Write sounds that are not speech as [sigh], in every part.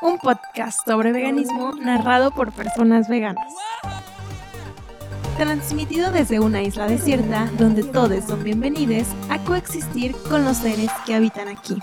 un podcast sobre veganismo narrado por personas veganas. Transmitido desde una isla desierta donde todos son bienvenidos a coexistir con los seres que habitan aquí.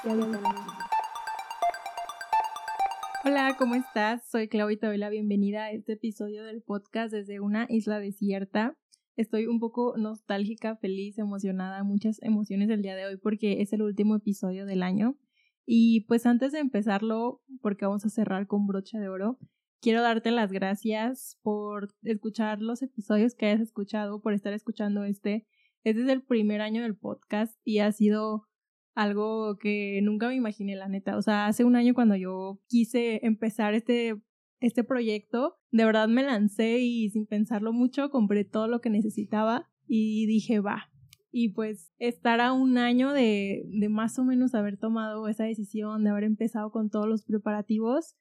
Hola, ¿cómo estás? Soy Clau y te la bienvenida a este episodio del podcast desde una isla desierta. Estoy un poco nostálgica, feliz, emocionada, muchas emociones el día de hoy porque es el último episodio del año. Y pues antes de empezarlo, porque vamos a cerrar con brocha de oro, quiero darte las gracias por escuchar los episodios que hayas escuchado, por estar escuchando este. Este es el primer año del podcast y ha sido algo que nunca me imaginé, la neta. O sea, hace un año cuando yo quise empezar este, este proyecto, de verdad me lancé y sin pensarlo mucho compré todo lo que necesitaba y dije, va, y pues estar a un año de, de más o menos haber tomado esa decisión, de haber empezado con todos los preparativos,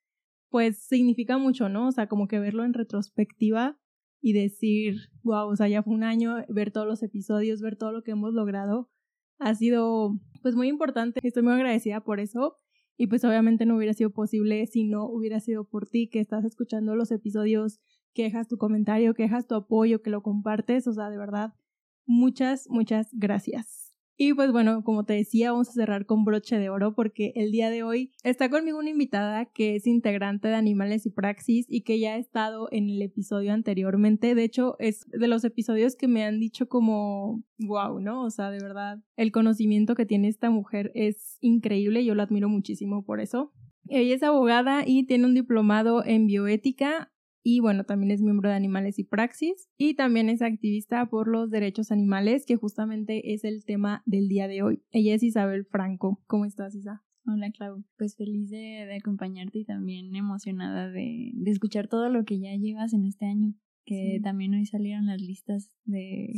pues significa mucho, ¿no? O sea, como que verlo en retrospectiva y decir, wow, o sea, ya fue un año, ver todos los episodios, ver todo lo que hemos logrado, ha sido pues muy importante. Estoy muy agradecida por eso. Y pues obviamente no hubiera sido posible si no hubiera sido por ti que estás escuchando los episodios, que dejas tu comentario, que dejas tu apoyo, que lo compartes. O sea, de verdad, Muchas, muchas gracias. Y pues bueno, como te decía, vamos a cerrar con broche de oro porque el día de hoy está conmigo una invitada que es integrante de Animales y Praxis y que ya ha estado en el episodio anteriormente. De hecho, es de los episodios que me han dicho como wow, ¿no? O sea, de verdad, el conocimiento que tiene esta mujer es increíble. Yo la admiro muchísimo por eso. Ella es abogada y tiene un diplomado en bioética y bueno, también es miembro de Animales y Praxis y también es activista por los derechos animales, que justamente es el tema del día de hoy. Ella es Isabel Franco. ¿Cómo estás, Isa? Hola, Clau. Pues feliz de, acompañarte y también emocionada de, escuchar todo lo que ya llevas en este año. Que también hoy salieron las listas de,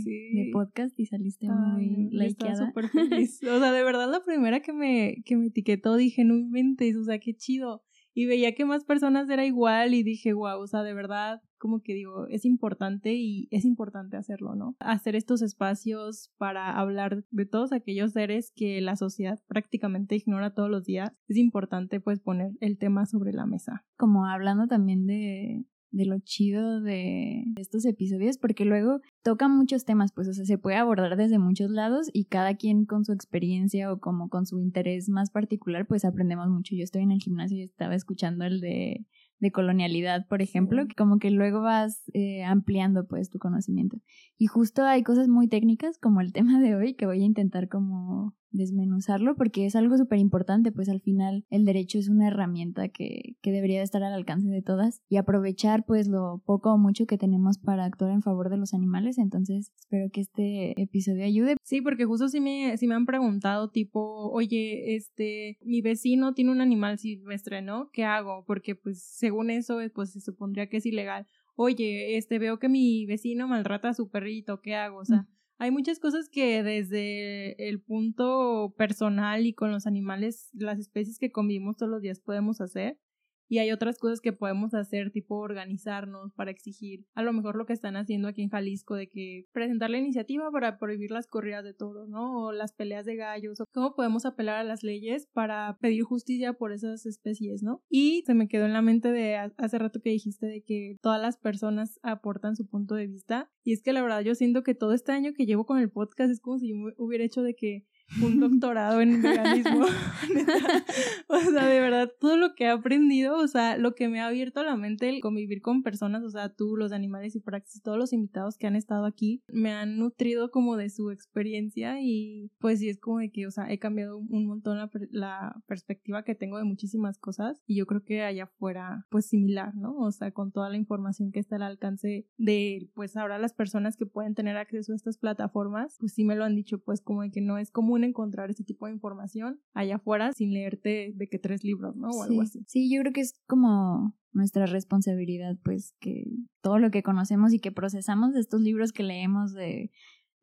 podcast y saliste muy likeada. súper feliz. o sea, de verdad, la primera que me, que me etiquetó dije, no inventes, o sea, qué chido y veía que más personas era igual y dije, wow, o sea, de verdad, como que digo, es importante y es importante hacerlo, ¿no? Hacer estos espacios para hablar de todos aquellos seres que la sociedad prácticamente ignora todos los días, es importante pues poner el tema sobre la mesa. Como hablando también de, de lo chido de estos episodios, porque luego tocan muchos temas, pues, o sea, se puede abordar desde muchos lados y cada quien con su experiencia o como con su interés más particular, pues aprendemos mucho. Yo estoy en el gimnasio y estaba escuchando el de de colonialidad, por ejemplo, que como que luego vas eh, ampliando pues tu conocimiento. Y justo hay cosas muy técnicas como el [laughs] tema de hoy que voy a intentar como desmenuzarlo porque es algo súper importante, pues al final el derecho es una herramienta que, que debería de estar al alcance de todas y aprovechar pues lo poco o mucho que tenemos para actuar en favor de los animales, entonces espero que este episodio ayude. Sí, porque justo si me, si me han preguntado tipo, oye, este, mi vecino tiene un animal silvestre, ¿no? ¿Qué hago? Porque pues según eso, eh, pues se supondría que es ilegal. Oye, este, veo que mi vecino maltrata a su perrito, ¿qué hago? O sea. Hay muchas cosas que desde el punto personal y con los animales, las especies que convivimos todos los días podemos hacer y hay otras cosas que podemos hacer, tipo organizarnos para exigir a lo mejor lo que están haciendo aquí en Jalisco, de que presentar la iniciativa para prohibir las corridas de toros, ¿no? O las peleas de gallos, o cómo podemos apelar a las leyes para pedir justicia por esas especies, ¿no? Y se me quedó en la mente de hace rato que dijiste de que todas las personas aportan su punto de vista. Y es que la verdad yo siento que todo este año que llevo con el podcast es como si yo hubiera hecho de que un [laughs] doctorado en veganismo. [laughs] o sea, de verdad, todo lo que he aprendido, o sea, lo que me ha abierto la mente el convivir con personas, o sea, tú, los animales y praxis, todos los invitados que han estado aquí, me han nutrido como de su experiencia y pues sí es como de que, o sea, he cambiado un montón la, la perspectiva que tengo de muchísimas cosas y yo creo que allá afuera, pues similar, ¿no? O sea, con toda la información que está al alcance de, pues ahora las personas que pueden tener acceso a estas plataformas, pues sí me lo han dicho, pues como de que no es como encontrar este tipo de información allá afuera sin leerte de que tres libros, ¿no? O algo así. Sí, yo creo que es como nuestra responsabilidad, pues que todo lo que conocemos y que procesamos de estos libros que leemos de,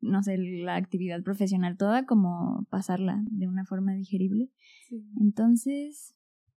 no sé, la actividad profesional toda, como pasarla de una forma digerible. Entonces,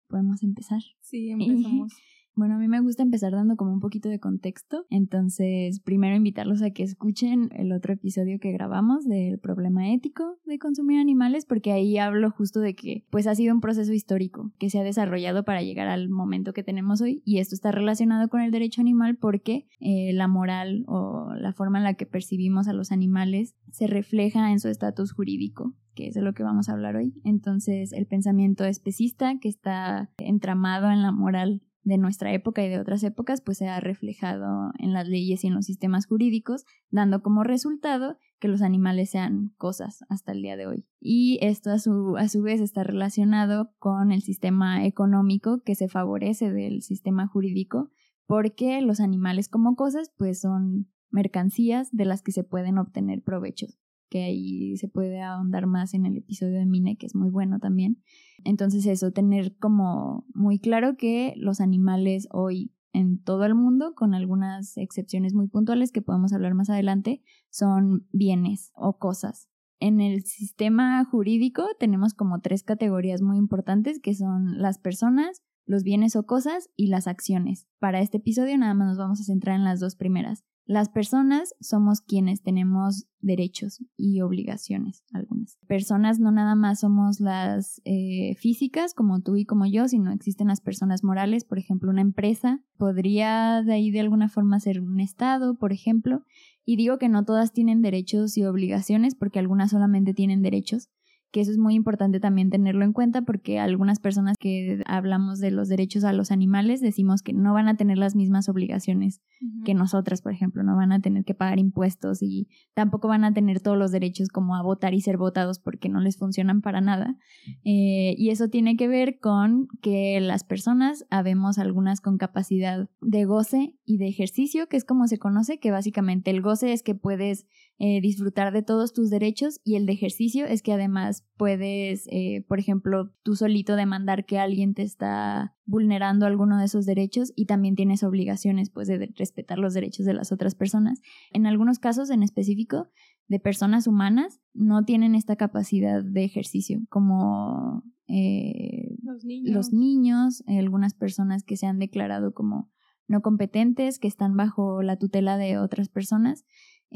podemos empezar. Sí, [laughs] empezamos. Bueno, a mí me gusta empezar dando como un poquito de contexto. Entonces, primero invitarlos a que escuchen el otro episodio que grabamos del problema ético de consumir animales, porque ahí hablo justo de que pues ha sido un proceso histórico que se ha desarrollado para llegar al momento que tenemos hoy y esto está relacionado con el derecho animal porque eh, la moral o la forma en la que percibimos a los animales se refleja en su estatus jurídico que es de lo que vamos a hablar hoy. Entonces, el pensamiento especista que está entramado en la moral de nuestra época y de otras épocas, pues se ha reflejado en las leyes y en los sistemas jurídicos, dando como resultado que los animales sean cosas hasta el día de hoy. Y esto a su, a su vez está relacionado con el sistema económico que se favorece del sistema jurídico, porque los animales como cosas pues son mercancías de las que se pueden obtener provechos que ahí se puede ahondar más en el episodio de Mine, que es muy bueno también. Entonces eso, tener como muy claro que los animales hoy en todo el mundo, con algunas excepciones muy puntuales que podemos hablar más adelante, son bienes o cosas. En el sistema jurídico tenemos como tres categorías muy importantes que son las personas, los bienes o cosas y las acciones. Para este episodio nada más nos vamos a centrar en las dos primeras. Las personas somos quienes tenemos derechos y obligaciones, algunas. Personas no nada más somos las eh, físicas, como tú y como yo, sino existen las personas morales, por ejemplo, una empresa podría de ahí de alguna forma ser un Estado, por ejemplo. Y digo que no todas tienen derechos y obligaciones porque algunas solamente tienen derechos que eso es muy importante también tenerlo en cuenta porque algunas personas que hablamos de los derechos a los animales decimos que no van a tener las mismas obligaciones que nosotras, por ejemplo, no van a tener que pagar impuestos y tampoco van a tener todos los derechos como a votar y ser votados porque no les funcionan para nada. Eh, y eso tiene que ver con que las personas habemos algunas con capacidad de goce y de ejercicio, que es como se conoce, que básicamente el goce es que puedes eh, disfrutar de todos tus derechos y el de ejercicio es que además puedes, eh, por ejemplo, tú solito demandar que alguien te está vulnerando alguno de esos derechos y también tienes obligaciones pues de respetar los derechos de las otras personas. En algunos casos en específico de personas humanas no tienen esta capacidad de ejercicio como eh, los niños, los niños algunas personas que se han declarado como no competentes, que están bajo la tutela de otras personas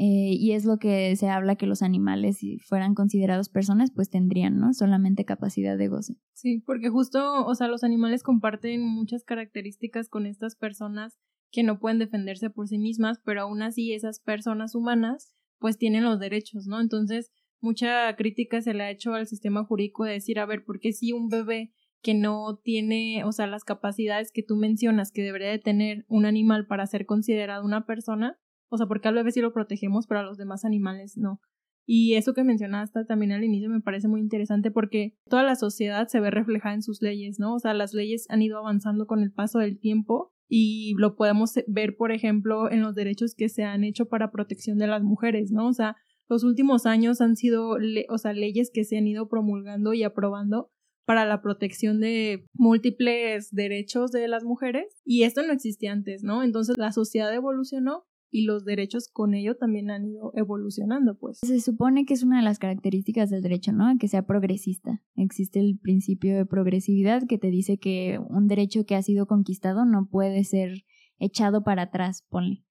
eh, y es lo que se habla que los animales, si fueran considerados personas, pues tendrían, ¿no? Solamente capacidad de goce. Sí, porque justo, o sea, los animales comparten muchas características con estas personas que no pueden defenderse por sí mismas, pero aún así esas personas humanas pues tienen los derechos, ¿no? Entonces, mucha crítica se le ha hecho al sistema jurídico de decir, a ver, ¿por qué si un bebé que no tiene, o sea, las capacidades que tú mencionas que debería de tener un animal para ser considerado una persona, o sea, porque al bebé sí lo protegemos, pero a los demás animales no. Y eso que mencionaste también al inicio me parece muy interesante porque toda la sociedad se ve reflejada en sus leyes, ¿no? O sea, las leyes han ido avanzando con el paso del tiempo y lo podemos ver, por ejemplo, en los derechos que se han hecho para protección de las mujeres, ¿no? O sea, los últimos años han sido, o sea, leyes que se han ido promulgando y aprobando para la protección de múltiples derechos de las mujeres y esto no existía antes, ¿no? Entonces la sociedad evolucionó y los derechos con ello también han ido evolucionando, pues. Se supone que es una de las características del derecho, ¿no? Que sea progresista. Existe el principio de progresividad que te dice que un derecho que ha sido conquistado no puede ser echado para atrás, ponle.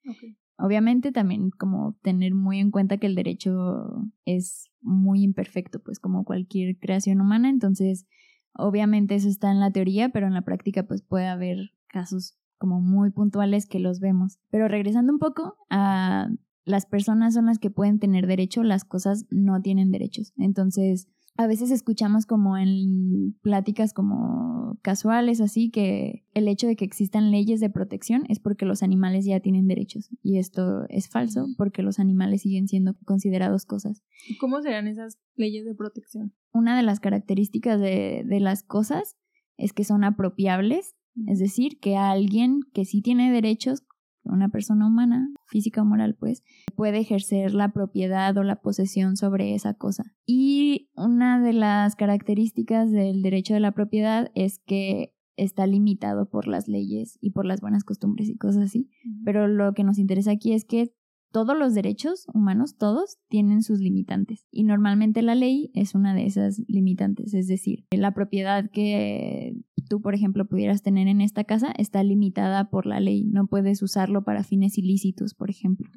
Obviamente también como tener muy en cuenta que el derecho es muy imperfecto, pues como cualquier creación humana, entonces obviamente eso está en la teoría, pero en la práctica pues puede haber casos como muy puntuales que los vemos. Pero regresando un poco a las personas son las que pueden tener derecho, las cosas no tienen derechos. Entonces, a veces escuchamos como en pláticas como casuales así que el hecho de que existan leyes de protección es porque los animales ya tienen derechos y esto es falso porque los animales siguen siendo considerados cosas. ¿Y cómo serán esas leyes de protección? Una de las características de, de las cosas es que son apropiables es decir, que alguien que sí tiene derechos, una persona humana, física o moral, pues, puede ejercer la propiedad o la posesión sobre esa cosa. Y una de las características del derecho de la propiedad es que está limitado por las leyes y por las buenas costumbres y cosas así. Pero lo que nos interesa aquí es que todos los derechos humanos, todos, tienen sus limitantes. Y normalmente la ley es una de esas limitantes. Es decir, la propiedad que tú, por ejemplo, pudieras tener en esta casa está limitada por la ley. No puedes usarlo para fines ilícitos, por ejemplo.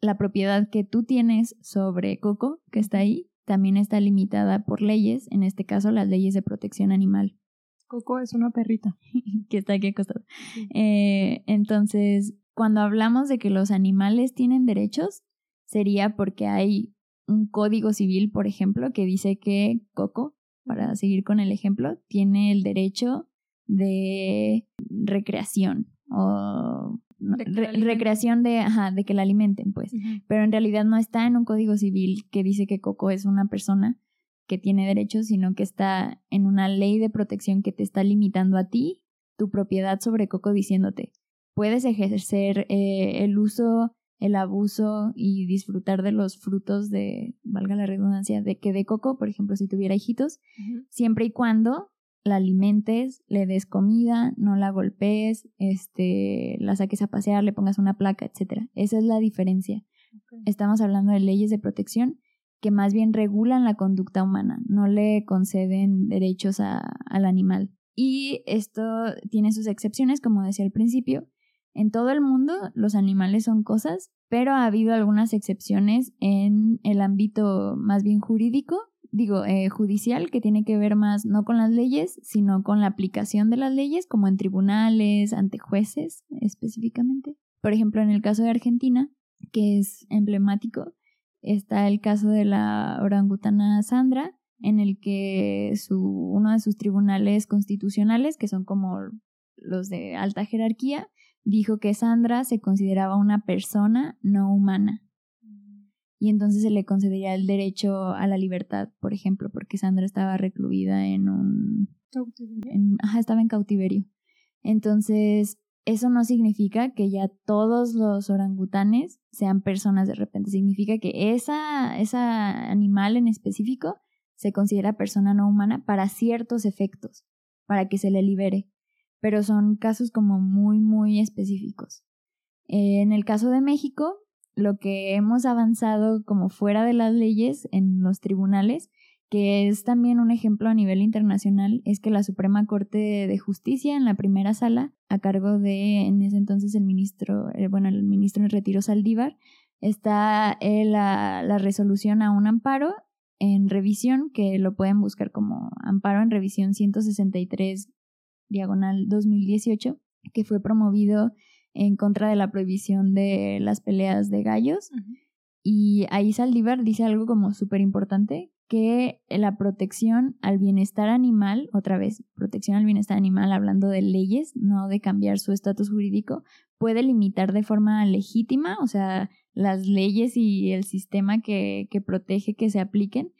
La propiedad que tú tienes sobre Coco, que está ahí, también está limitada por leyes, en este caso las leyes de protección animal. Coco es una perrita. [laughs] que está aquí acostada. Eh, entonces, cuando hablamos de que los animales tienen derechos, sería porque hay un código civil, por ejemplo, que dice que Coco, para seguir con el ejemplo, tiene el derecho de recreación o recreación de, ajá, de que la alimenten, pues. Pero en realidad no está en un código civil que dice que Coco es una persona que tiene derechos, sino que está en una ley de protección que te está limitando a ti tu propiedad sobre Coco diciéndote, puedes ejercer eh, el uso, el abuso y disfrutar de los frutos de, valga la redundancia, de que de Coco, por ejemplo, si tuviera hijitos, siempre y cuando la alimentes, le des comida, no la golpees, este, la saques a pasear, le pongas una placa, etc. Esa es la diferencia. Estamos hablando de leyes de protección que más bien regulan la conducta humana, no le conceden derechos al animal. Y esto tiene sus excepciones, como decía al principio. En todo el mundo los animales son cosas, pero ha habido algunas excepciones en el ámbito más bien jurídico digo, eh, judicial, que tiene que ver más no con las leyes, sino con la aplicación de las leyes, como en tribunales, ante jueces específicamente. Por ejemplo, en el caso de Argentina, que es emblemático, está el caso de la orangutana Sandra, en el que uno de sus tribunales constitucionales, que son como los de alta jerarquía, dijo que Sandra se consideraba una persona no humana y entonces se le concedería el derecho a la libertad, por ejemplo, porque Sandra estaba recluida en un... Cautiverio. ajá, estaba en cautiverio. Entonces, eso no significa que ya todos los orangutanes sean personas de repente. Significa que esa, esa animal en específico se considera persona no humana para ciertos efectos, para que se le libere. Pero son casos como muy, muy específicos. en el caso de México, lo que hemos avanzado como fuera de las leyes en los tribunales, que es también un ejemplo a nivel internacional, es que la Suprema Corte de Justicia en la primera sala, a cargo de en ese entonces el ministro, eh, bueno, el ministro en retiro Saldívar, está eh, la resolución a un amparo en revisión, que lo pueden buscar como amparo en revisión 163 diagonal 2018, que fue promovido en contra de la prohibición de las peleas de gallos. Y ahí Saldívar dice algo como súper importante, que la protección al bienestar animal, otra vez, protección al bienestar animal, hablando de leyes, no de cambiar su estatus jurídico, puede limitar de forma legítima, o sea, las leyes y el sistema que, que protege que se apliquen,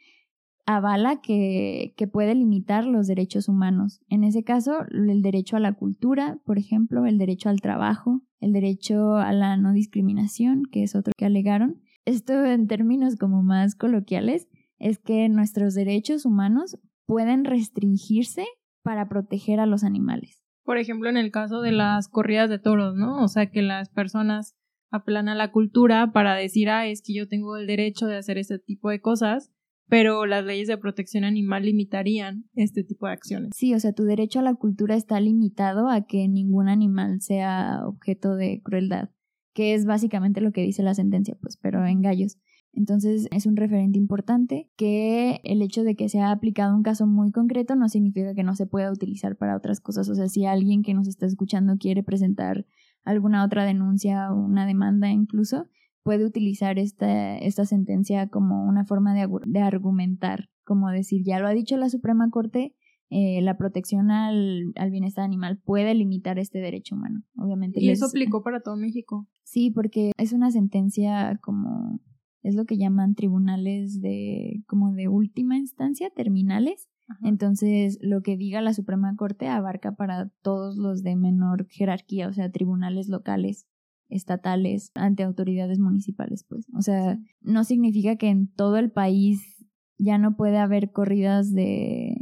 avala que, que, puede limitar los derechos humanos. En ese caso, el derecho a la cultura, por ejemplo, el derecho al trabajo, el derecho a la no discriminación, que es otro que alegaron. Esto en términos como más coloquiales es que nuestros derechos humanos pueden restringirse para proteger a los animales. Por ejemplo, en el caso de las corridas de toros, ¿no? O sea, que las personas apelan a la cultura para decir, ah, es que yo tengo el derecho de hacer este tipo de cosas pero las leyes de protección animal limitarían este tipo de acciones. Sí, o sea, tu derecho a la cultura está limitado a que ningún animal sea objeto de crueldad, que es básicamente lo que dice la sentencia, pues, pero en gallos. Entonces es un referente importante que el hecho de que se aplicado un caso muy concreto no significa que no se pueda utilizar para otras cosas. O sea, si alguien que nos está escuchando quiere presentar alguna otra denuncia o una demanda incluso, puede utilizar esta, esta sentencia como una forma de, de, argumentar, como decir, ya lo ha dicho la Suprema Corte, eh, la protección al, al, bienestar animal puede limitar este derecho humano, obviamente. Y eso aplicó para todo México. Sí, porque es una sentencia como, es lo que llaman tribunales de, como de última instancia, terminales. Entonces, lo que diga la Suprema Corte abarca para todos los de menor jerarquía, o sea, tribunales locales estatales ante autoridades municipales, pues. O sea, no significa que en todo el país ya no puede haber corridas de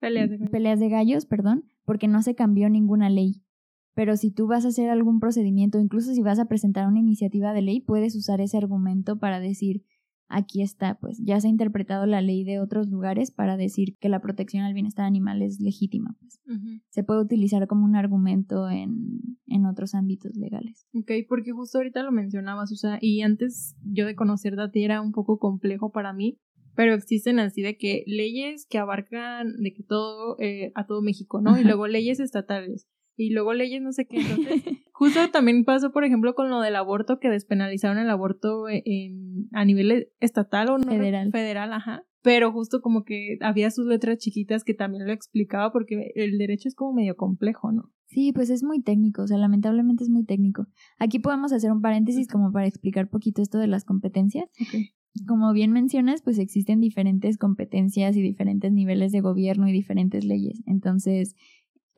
peleas de gallos, peleas de gallos perdón, porque no se cambió ninguna ley. Pero si tú vas a hacer algún procedimiento, incluso si vas a presentar una iniciativa de ley, puedes usar ese argumento para decir, aquí está, pues ya se ha interpretado la ley de otros lugares para decir que la protección al bienestar animal es legítima. Pues. Se puede utilizar como un argumento en, en otros ámbitos legales. Ok, porque justo ahorita lo mencionabas, o sea, y antes yo de conocer Dati era un poco complejo para mí, pero existen así de que leyes que abarcan de que todo, eh, a todo México, ¿no? Y luego leyes estatales y luego leyes no sé qué. Entonces, [laughs] justo también pasó, por ejemplo, con lo del aborto, que despenalizaron el aborto en, a nivel estatal o no federal. Federal, ajá. Pero justo como que había sus letras chiquitas que también lo explicaba porque el derecho es como medio complejo, ¿no? Sí, pues es muy técnico, o sea, lamentablemente es muy técnico. Aquí podemos hacer un paréntesis como para explicar poquito esto de las competencias. Como bien mencionas, pues existen diferentes competencias y diferentes niveles de gobierno y diferentes leyes. Entonces,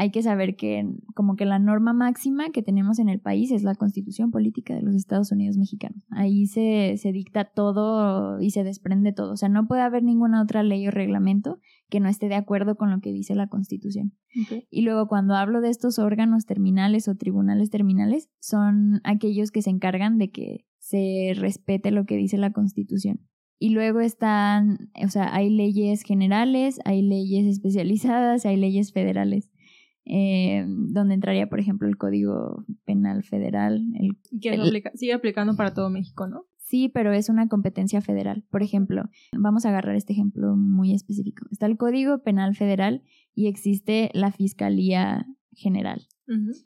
hay que saber que como que la norma máxima que tenemos en el país es la constitución política de los Estados Unidos mexicanos. Ahí se, se dicta todo y se desprende todo. O sea, no puede haber ninguna otra ley o reglamento que no esté de acuerdo con lo que dice la constitución. Y luego cuando hablo de estos órganos terminales o tribunales terminales, son aquellos que se encargan de que se respete lo que dice la constitución. Y luego están, o sea, hay leyes generales, hay leyes especializadas, hay leyes federales eh, donde entraría, por ejemplo, el Código Penal Federal. El, que sigue aplicando para todo México, ¿no? Sí, pero es una competencia federal. Por ejemplo, vamos a agarrar este ejemplo muy específico. Está el Código Penal Federal y existe la Fiscalía General.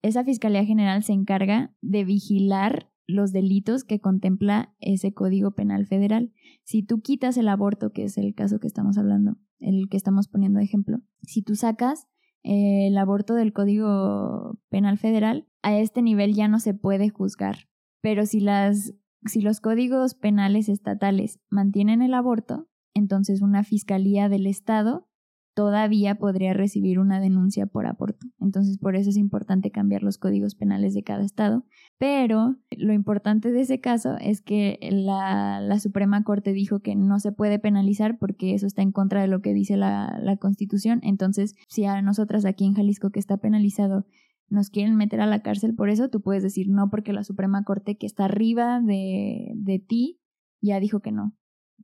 Esa Fiscalía General se encarga de vigilar los delitos que contempla ese Código Penal Federal. Si tú quitas el aborto, que es el caso que estamos hablando, el que estamos poniendo de ejemplo, si tú sacas el aborto del Código Penal Federal, a este nivel ya no se puede juzgar. Pero si, las, si los códigos penales estatales mantienen el aborto, entonces una fiscalía del Estado todavía podría recibir una denuncia por aborto. Entonces, por eso es importante cambiar los códigos penales de cada estado. Pero lo importante de ese caso es que la, la Suprema Corte dijo que no se puede penalizar porque eso está en contra de lo que dice la, la Constitución. Entonces, si a nosotras aquí en Jalisco que está penalizado nos quieren meter a la cárcel por eso, tú puedes decir no porque la Suprema Corte que está arriba de, de ti ya dijo que no.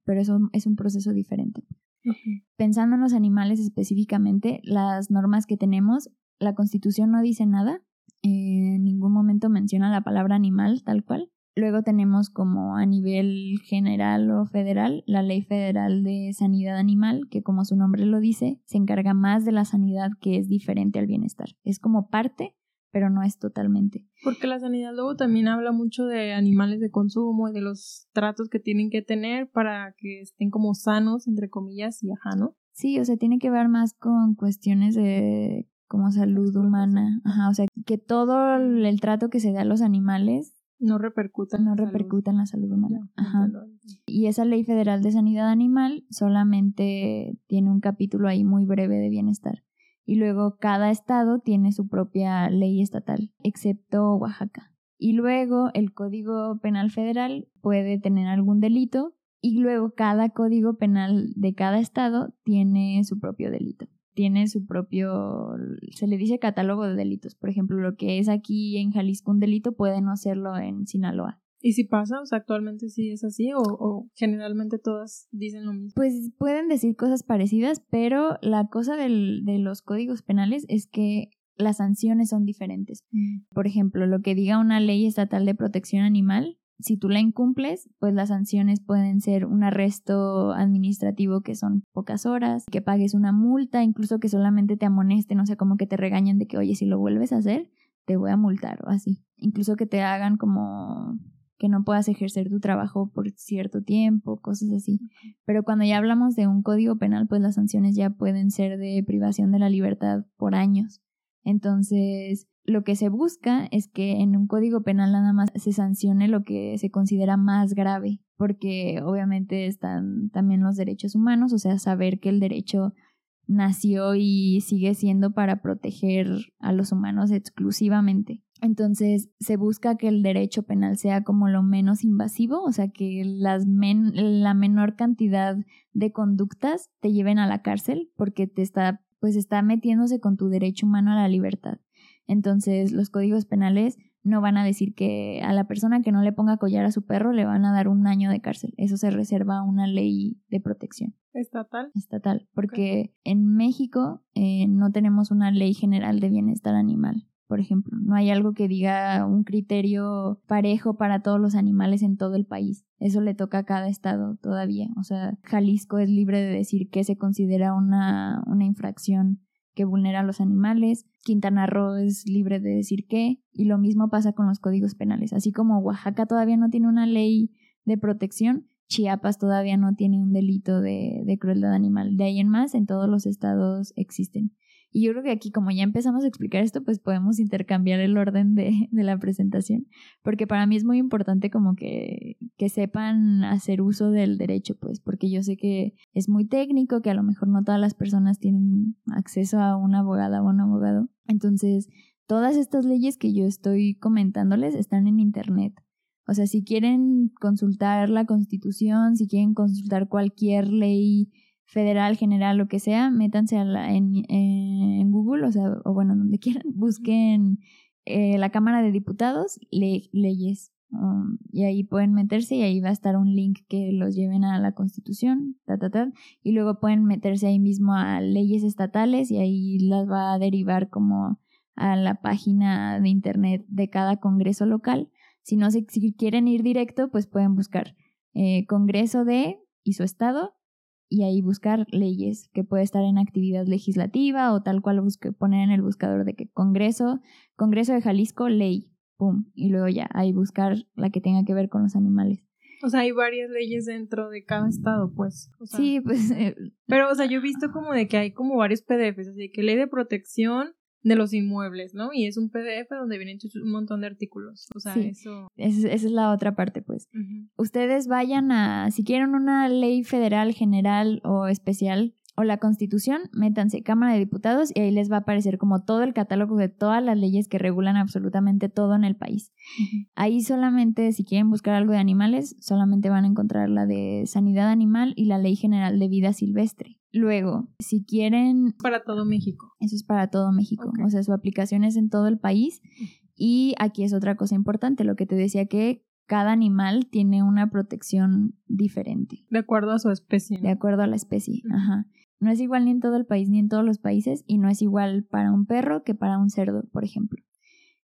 Pero eso es un proceso diferente. Pensando en los animales específicamente, las normas que tenemos, la Constitución no dice nada, en ningún momento menciona la palabra animal tal cual. Luego tenemos como a nivel general o federal la Ley Federal de Sanidad Animal, que como su nombre lo dice, se encarga más de la sanidad que es diferente al bienestar. Es como parte pero no es totalmente. Porque la sanidad luego también habla mucho de animales de consumo y de los tratos que tienen que tener para que estén como sanos, entre comillas, y ajá, ¿no? Sí, o sea, tiene que ver más con cuestiones de como salud humana, ajá, o sea, que todo el trato que se da a los animales no repercuta no repercuta en la salud humana. Ajá. Y esa ley federal de sanidad animal solamente tiene un capítulo ahí muy breve de bienestar y luego cada estado tiene su propia ley estatal, excepto Oaxaca. Y luego el Código Penal Federal puede tener algún delito y luego cada código penal de cada estado tiene su propio delito. Tiene su propio, se le dice catálogo de delitos. Por ejemplo, lo que es aquí en Jalisco un delito puede no serlo en Sinaloa. ¿Y si pasa? O sea, actualmente sí es así o, generalmente todas dicen lo mismo. Pues pueden decir cosas parecidas, pero la cosa del, de los códigos penales es que las sanciones son diferentes. Mm. Por ejemplo, lo que diga una ley estatal de protección animal, si tú la incumples, pues las sanciones pueden ser un arresto administrativo que son pocas horas, que pagues una multa, incluso que solamente te amonesten, o sea, como que te regañen de que, oye, si lo vuelves a hacer, te voy a multar o así. Incluso que te hagan como que no puedas ejercer tu trabajo por cierto tiempo, cosas así. Pero cuando ya hablamos de un código penal, pues las sanciones ya pueden ser de privación de la libertad por años. Entonces, lo que se busca es que en un código penal nada más se sancione lo que se considera más grave, porque obviamente están también los derechos humanos, o sea, saber que el derecho nació y sigue siendo para proteger a los humanos exclusivamente. Entonces se busca que el derecho penal sea como lo menos invasivo, o sea, que las la menor cantidad de conductas te lleven a la cárcel porque te está, pues está metiéndose con tu derecho humano a la libertad. Entonces, los códigos penales no van a decir que a la persona que no le ponga collar a su perro le van a dar un año de cárcel. Eso se reserva a una ley de protección. ¿Estatal? Estatal, porque en México eh, no tenemos una ley general de bienestar animal. Por ejemplo, no hay algo que diga un criterio parejo para todos los animales en todo el país. Eso le toca a cada estado todavía. O sea, Jalisco es libre de decir que se considera una, una infracción que vulnera a los animales, Quintana Roo es libre de decir qué, y lo mismo pasa con los códigos penales. Así como Oaxaca todavía no tiene una ley de protección, Chiapas todavía no tiene un delito de, de crueldad animal. De ahí en más, en todos los estados existen. Y yo creo que aquí, como ya empezamos a explicar esto, pues podemos intercambiar el orden de, [laughs] de la presentación, porque para mí es muy importante como que, que sepan hacer uso del derecho, pues, porque yo sé que es muy técnico, que a lo mejor no todas las personas tienen acceso a una abogada o un abogado. Entonces, todas estas leyes que yo estoy comentándoles están en Internet. O sea, si quieren consultar la constitución, si quieren consultar cualquier ley federal, general, lo que sea, métanse a la, en, en, Google, o sea, o bueno, donde quieran, busquen eh, la Cámara de Diputados, leyes, um, y ahí pueden meterse y ahí va a estar un link que los lleven a la Constitución, ta, ta, ta, y luego pueden meterse ahí mismo a leyes estatales y ahí las va a derivar como a la página de internet de cada congreso local. Si no si quieren ir directo, pues pueden buscar eh, Congreso de y su estado y ahí buscar leyes que puede estar en actividad legislativa o tal cual busque, poner en el buscador de que Congreso, Congreso de Jalisco, ley, pum, y luego ya ahí buscar la que tenga que ver con los animales. O sea, hay varias leyes dentro de cada estado, pues. sí, pues. Eh, pero, o sea, yo he visto como de que hay como varios PDFs, así que ley de protección, de los inmuebles, ¿no? Y es un PDF donde vienen un montón de artículos. O sea, eso. esa es la otra parte, pues. Ustedes vayan a, si quieren una ley federal, general o especial, o la Constitución, métanse Cámara de Diputados y ahí les va a aparecer como todo el catálogo de todas las leyes que regulan absolutamente todo en el país. Ahí solamente, si quieren buscar algo de animales, solamente van a encontrar la de sanidad animal y la Ley General de Vida Silvestre. Luego, si quieren... Para todo México. Eso es para todo México. O sea, su aplicación es en todo el país. Y aquí es otra cosa importante, lo que te decía que cada animal tiene una protección diferente. De acuerdo a su especie. De acuerdo a la especie, ajá. No es igual ni en todo el país ni en todos los países y no es igual para un perro que para un cerdo, por ejemplo.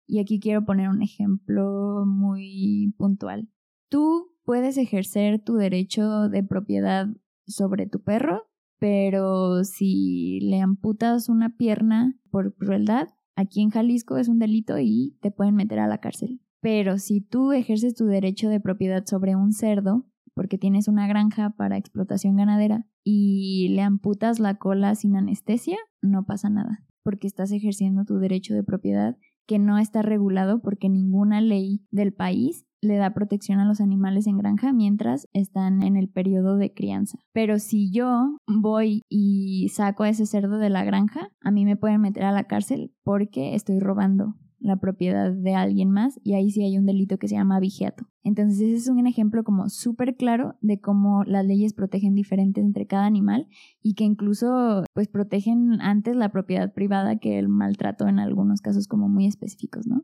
Y aquí quiero poner un ejemplo muy puntual. Tú puedes ejercer tu derecho de propiedad sobre tu perro pero si le amputas una pierna por crueldad, aquí en Jalisco es un delito y te pueden meter a la cárcel. Pero si tú ejerces tu derecho de propiedad sobre un cerdo, porque tienes una granja para explotación ganadera, y le amputas la cola sin anestesia, no pasa nada, porque estás ejerciendo tu derecho de propiedad que no está regulado porque ninguna ley del país le da protección a los animales en granja mientras están en el periodo de crianza. Pero si yo voy y saco a ese cerdo de la granja, a mí me pueden meter a la cárcel porque estoy robando la propiedad de alguien más y ahí sí hay un delito que se llama vigiato. Entonces ese es un ejemplo como súper claro de cómo las leyes protegen diferentes entre cada animal y que incluso pues protegen antes la propiedad privada que el maltrato en algunos casos como muy específicos, ¿no?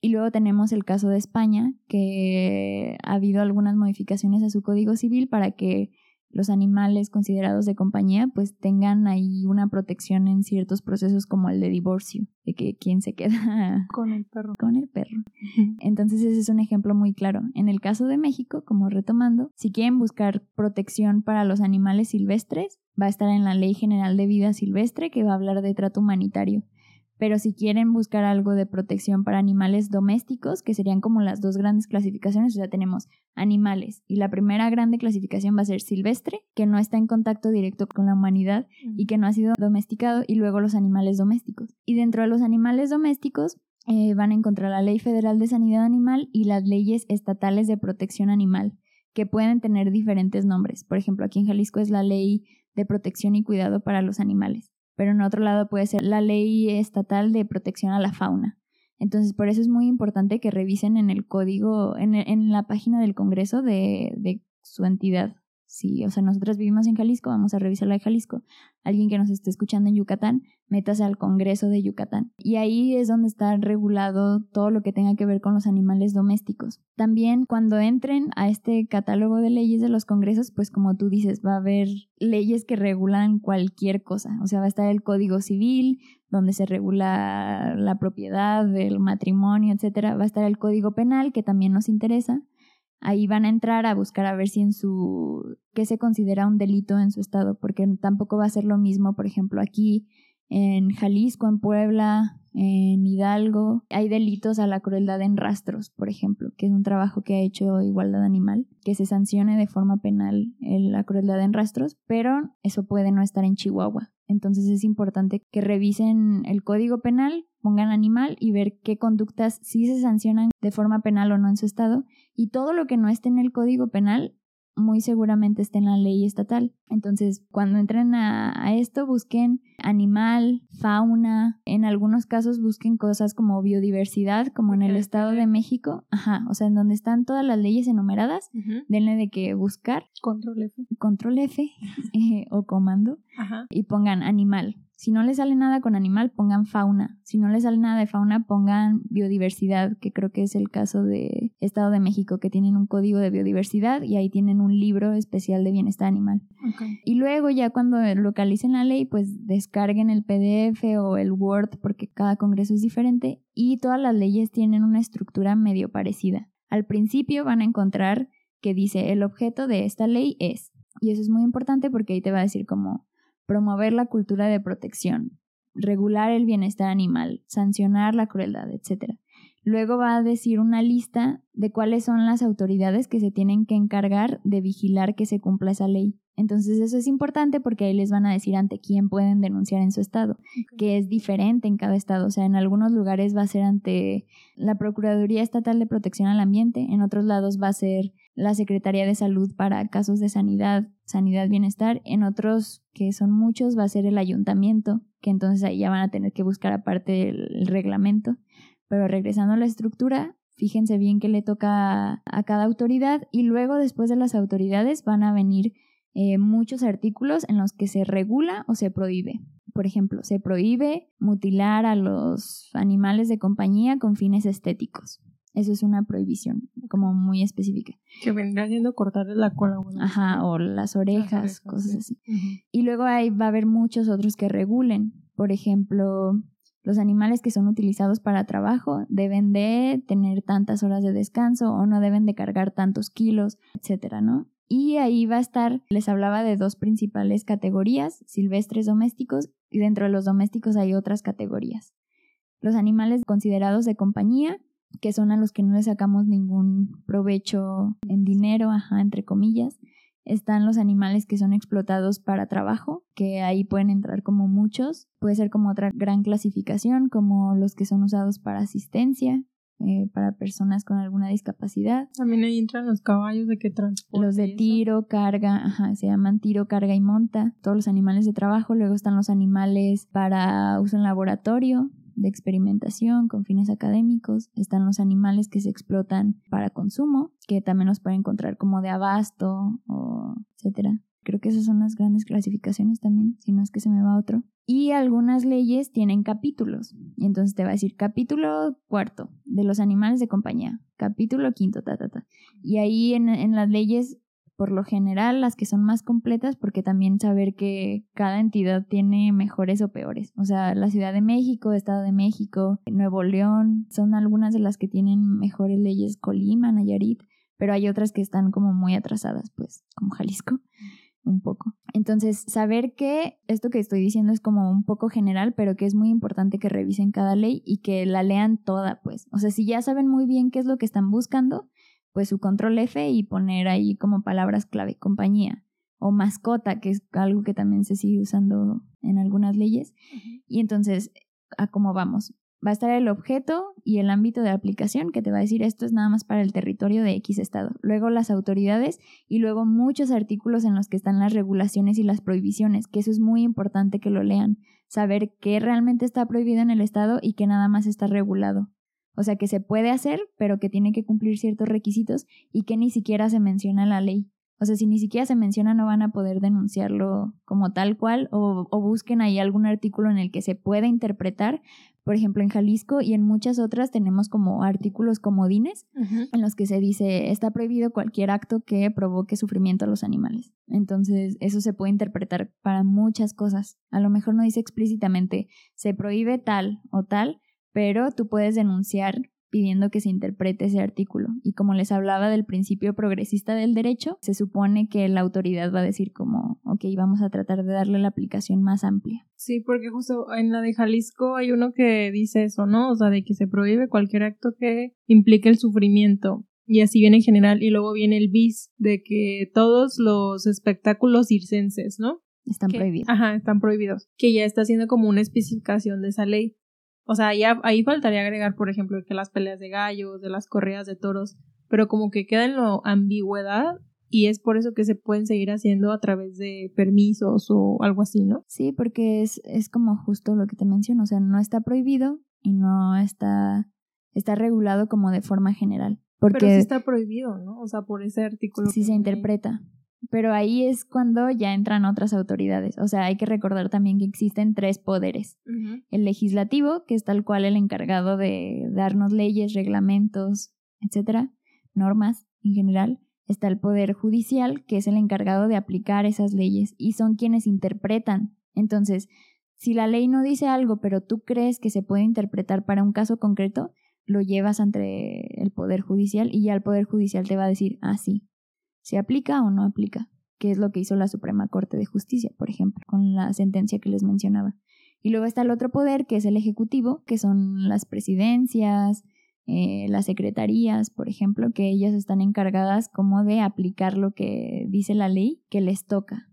Y luego tenemos el caso de España que ha habido algunas modificaciones a su código civil para que los animales considerados de compañía pues tengan ahí una protección en ciertos procesos como el de divorcio, de que quien se queda [laughs] con el perro. Con el perro. Entonces ese es un ejemplo muy claro. En el caso de México, como retomando, si quieren buscar protección para los animales silvestres, va a estar en la Ley General de Vida Silvestre que va a hablar de trato humanitario pero si quieren buscar algo de protección para animales domésticos, que serían como las dos grandes clasificaciones, o sea, tenemos animales y la primera grande clasificación va a ser silvestre, que no está en contacto directo con la humanidad y que no ha sido domesticado, y luego los animales domésticos. Y dentro de los animales domésticos eh, van a encontrar la Ley Federal de Sanidad Animal y las leyes estatales de protección animal, que pueden tener diferentes nombres. Por ejemplo, aquí en Jalisco es la Ley de Protección y Cuidado para los Animales pero en otro lado puede ser la ley estatal de protección a la fauna. Entonces, por eso es muy importante que revisen en el código, en, en la página del Congreso de, de su entidad. Si, o sea, nosotras vivimos en Jalisco, vamos a revisar la de Jalisco. Alguien que nos esté escuchando en Yucatán, métase al Congreso de Yucatán. Y ahí es donde está regulado todo lo que tenga que ver con los animales domésticos. También cuando entren a este catálogo de leyes de los congresos, pues como tú dices, va a haber leyes que regulan cualquier cosa. O sea, va a estar el Código Civil, donde se regula la propiedad, el matrimonio, etcétera. Va a estar el Código Penal, que también nos interesa ahí van a entrar a buscar a ver si en su qué se considera un delito en su estado, porque tampoco va a ser lo mismo, por ejemplo, aquí en Jalisco, en Puebla, en Hidalgo, hay delitos a la crueldad en rastros, por ejemplo, que es un trabajo que ha hecho Igualdad Animal, que se sancione de forma penal la crueldad en rastros, pero eso puede no estar en Chihuahua. Entonces es importante que revisen el código penal, pongan animal y ver qué conductas sí se sancionan de forma penal o no en su estado. Y todo lo que no esté en el código penal muy seguramente esté en la ley estatal. Entonces, cuando entren a, esto, busquen animal, fauna, en algunos casos busquen cosas como biodiversidad, como en el Estado de México, ajá, o sea, en donde están todas las leyes enumeradas, denle de que buscar. Control F. Control F [laughs] eh, o comando y pongan animal. Si no les sale nada con animal, pongan fauna. Si no les sale nada de fauna, pongan biodiversidad, que creo que es el caso de Estado de México, que tienen un código de biodiversidad y ahí tienen un libro especial de bienestar animal. Y luego ya cuando localicen la ley, pues descarguen el PDF o el Word, porque cada congreso es diferente y todas las leyes tienen una estructura medio parecida. Al principio van a encontrar que dice el objeto de esta ley es, y eso es muy importante porque ahí te va a decir como promover la cultura de protección, regular el bienestar animal, sancionar la crueldad, etc. Luego va a decir una lista de cuáles son las autoridades que se tienen que encargar de vigilar que se cumpla esa ley. Entonces eso es importante porque ahí les van a decir ante quién pueden denunciar en su estado, que es diferente en cada estado. O sea, en algunos lugares va a ser ante la Procuraduría Estatal de Protección al Ambiente, en otros lados va a ser la Secretaría de Salud para casos de sanidad, sanidad, bienestar. En otros, que son muchos, va a ser el ayuntamiento, que entonces ahí ya van a tener que buscar aparte el, reglamento. Pero regresando a la estructura, fíjense bien qué le toca a, cada autoridad y luego después de las autoridades van a venir eh, muchos artículos en los que se regula o se prohíbe. Por ejemplo, se prohíbe mutilar a los animales de compañía con fines estéticos. Eso es una prohibición, como muy específica. Que vendrá siendo cortarle la cola. Ajá, o las orejas, cosas así. Y luego ahí va a haber muchos otros que regulen. Por ejemplo, los animales que son utilizados para trabajo deben de tener tantas horas de descanso o no deben de cargar tantos kilos, etcétera, ¿no? Y ahí va a estar, les hablaba de dos principales categorías, silvestres domésticos, y dentro de los domésticos hay otras categorías. Los animales considerados de compañía, que son a los que no le sacamos ningún provecho en dinero, ajá, entre comillas. Están los animales que son explotados para trabajo, que ahí pueden entrar como muchos. Puede ser como otra gran clasificación, como los que son usados para asistencia, eh, para personas con alguna discapacidad. También ahí entran los caballos de que transporte. Los de tiro, carga, ajá, se llaman tiro, carga y monta. Todos los animales de trabajo. Luego están los animales para uso en laboratorio, de experimentación con fines académicos, están los animales que se explotan para consumo, que también los pueden encontrar como de abasto o etcétera. Creo que esas son las grandes clasificaciones también, si no es que se me va otro. Y algunas leyes tienen capítulos. Y entonces te va a decir capítulo cuarto de los animales de compañía, capítulo quinto, ta, ta, ta. Y ahí en, en las leyes por lo general las que son más completas porque también saber que cada entidad tiene mejores o peores. O sea, la Ciudad de México, Estado de México, Nuevo León, son algunas de las que tienen mejores leyes, Colima, Nayarit, pero hay otras que están como muy atrasadas, pues, como Jalisco un poco. Entonces, saber que esto que estoy diciendo es como un poco general, pero que es muy importante que revisen cada ley y que la lean toda, pues. O sea, si ya saben muy bien qué es lo que están buscando, pues su control F y poner ahí como palabras clave, compañía o mascota, que es algo que también se sigue usando en algunas leyes. Y entonces, ¿a cómo vamos? Va a estar el objeto y el ámbito de aplicación que te va a decir esto es nada más para el territorio de X estado. Luego las autoridades y luego muchos artículos en los que están las regulaciones y las prohibiciones, que eso es muy importante que lo lean. Saber qué realmente está prohibido en el estado y qué nada más está regulado. O sea, que se puede hacer, pero que tiene que cumplir ciertos requisitos y que ni siquiera se menciona en la ley. O sea, si ni siquiera se menciona, no van a poder denunciarlo como tal cual o, o busquen ahí algún artículo en el que se pueda interpretar. Por ejemplo, en Jalisco y en muchas otras tenemos como artículos comodines en los que se dice está prohibido cualquier acto que provoque sufrimiento a los animales. Entonces, eso se puede interpretar para muchas cosas. A lo mejor no dice explícitamente se prohíbe tal o tal, pero tú puedes denunciar pidiendo que se interprete ese artículo. Y como les hablaba del principio progresista del derecho, se supone que la autoridad va a decir como, ok, vamos a tratar de darle la aplicación más amplia. Sí, porque justo en la de Jalisco hay uno que dice eso, ¿no? O sea, de que se prohíbe cualquier acto que implique el sufrimiento. Y así viene en general. Y luego viene el bis de que todos los espectáculos circenses, ¿no? Están prohibidos. Ajá, están prohibidos. Que ya está haciendo como una especificación de esa ley. O sea, ya ahí faltaría agregar, por ejemplo, que las peleas de gallos, de las correas de toros, pero como que queda en lo ambigüedad y es por eso que se pueden seguir haciendo a través de permisos o algo así, ¿no? Sí, porque es, es como justo lo que te menciono, o sea, no está prohibido y no está, está regulado como de forma general. Porque Pero sí está prohibido, ¿no? O sea, por ese artículo. Sí se interpreta. Pero ahí es cuando ya entran otras autoridades. O sea, hay que recordar también que existen tres poderes. El legislativo, que es tal cual el encargado de darnos leyes, reglamentos, etcétera, normas en general. Está el poder judicial, que es el encargado de aplicar esas leyes y son quienes interpretan. Entonces, si la ley no dice algo, pero tú crees que se puede interpretar para un caso concreto, lo llevas ante el Poder Judicial y ya el Poder Judicial te va a decir, ah, sí, ¿Se aplica o no aplica? Que es lo que hizo la Suprema Corte de Justicia, por ejemplo, con la sentencia que les mencionaba. Y luego está el otro poder, que es el Ejecutivo, que son las presidencias, eh, las secretarías, por ejemplo, que ellas están encargadas como de aplicar lo que dice la ley que les toca.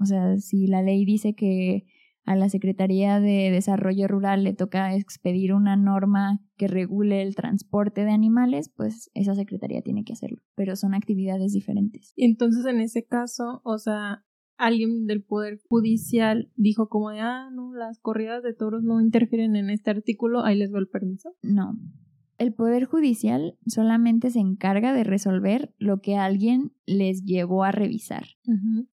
O sea, si la ley dice que a la Secretaría de Desarrollo Rural le toca expedir una norma que regule el transporte de animales, pues esa secretaría tiene que hacerlo, pero son actividades diferentes. Y entonces en ese caso, o sea, alguien del Poder Judicial dijo como de, ah, no, las corridas de toros no interfieren en este artículo, ahí les doy el permiso. No, el Poder Judicial solamente se encarga de resolver lo que alguien les llevó a revisar.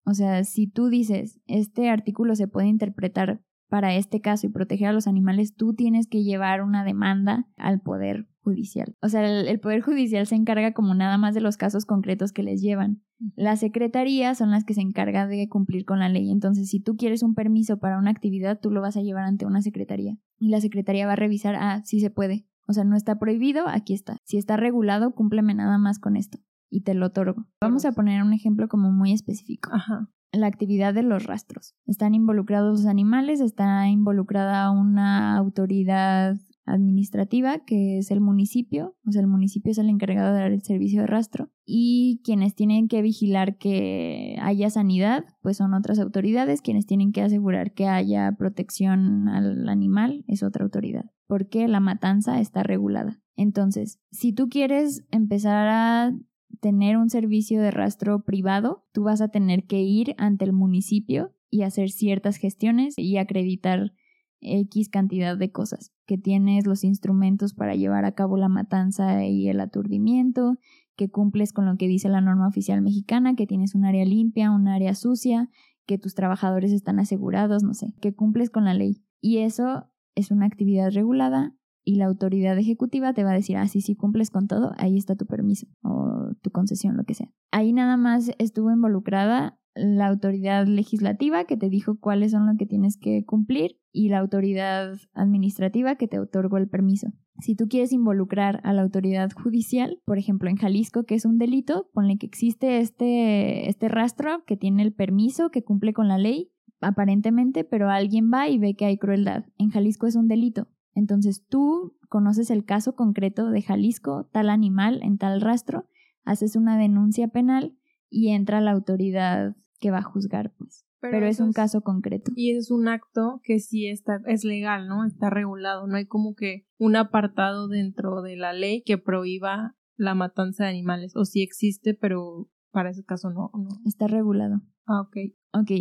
O sea, si tú dices, este artículo se puede interpretar para este caso y proteger a los animales, tú tienes que llevar una demanda al Poder Judicial. O sea, el, Poder Judicial se encarga como nada más de los casos concretos que les llevan. Las secretarías son las que se encargan de cumplir con la ley. Entonces, si tú quieres un permiso para una actividad, tú lo vas a llevar ante una secretaría. Y la secretaría va a revisar, ah, sí se puede. O sea, no está prohibido, aquí está. Si está regulado, cúmpleme nada más con esto y te lo otorgo. Vamos a poner un ejemplo como muy específico. Ajá. La actividad de los rastros. Están involucrados los animales, está involucrada una autoridad administrativa, que es el municipio, o sea, el municipio es el encargado de dar el servicio de rastro, y quienes tienen que vigilar que haya sanidad, pues son otras autoridades, quienes tienen que asegurar que haya protección al animal es otra autoridad porque la matanza está regulada. Entonces, si tú quieres empezar a tener un servicio de rastro privado, tú vas a tener que ir ante el municipio y hacer ciertas gestiones y acreditar X cantidad de cosas, que tienes los instrumentos para llevar a cabo la matanza y el aturdimiento, que cumples con lo que dice la norma oficial mexicana, que tienes un área limpia, un área sucia, que tus trabajadores están asegurados, no sé, que cumples con la ley. Y eso es una actividad regulada y la autoridad ejecutiva te va a decir, ah, sí, sí cumples con todo, ahí está tu permiso o tu concesión, lo que sea. Ahí nada más estuvo involucrada la autoridad legislativa que te dijo cuáles son lo que tienes que cumplir y la autoridad administrativa que te otorgó el permiso. Si tú quieres involucrar a la autoridad judicial, por ejemplo en Jalisco, que es un delito, ponle que existe este, este rastro que tiene el permiso, que cumple con la ley, aparentemente, pero alguien va y ve que hay crueldad. En Jalisco es un delito. Entonces tú conoces el caso concreto de Jalisco, tal animal en tal rastro, haces una denuncia penal y entra la autoridad que va a juzgar, pues. Pero, es un caso concreto. Y es un acto que sí está, es legal, ¿no? Está regulado. No hay como que un apartado dentro de la ley que prohíba la matanza de animales. O sí existe, pero para ese caso no. no. Está regulado. Ah, ok. Ok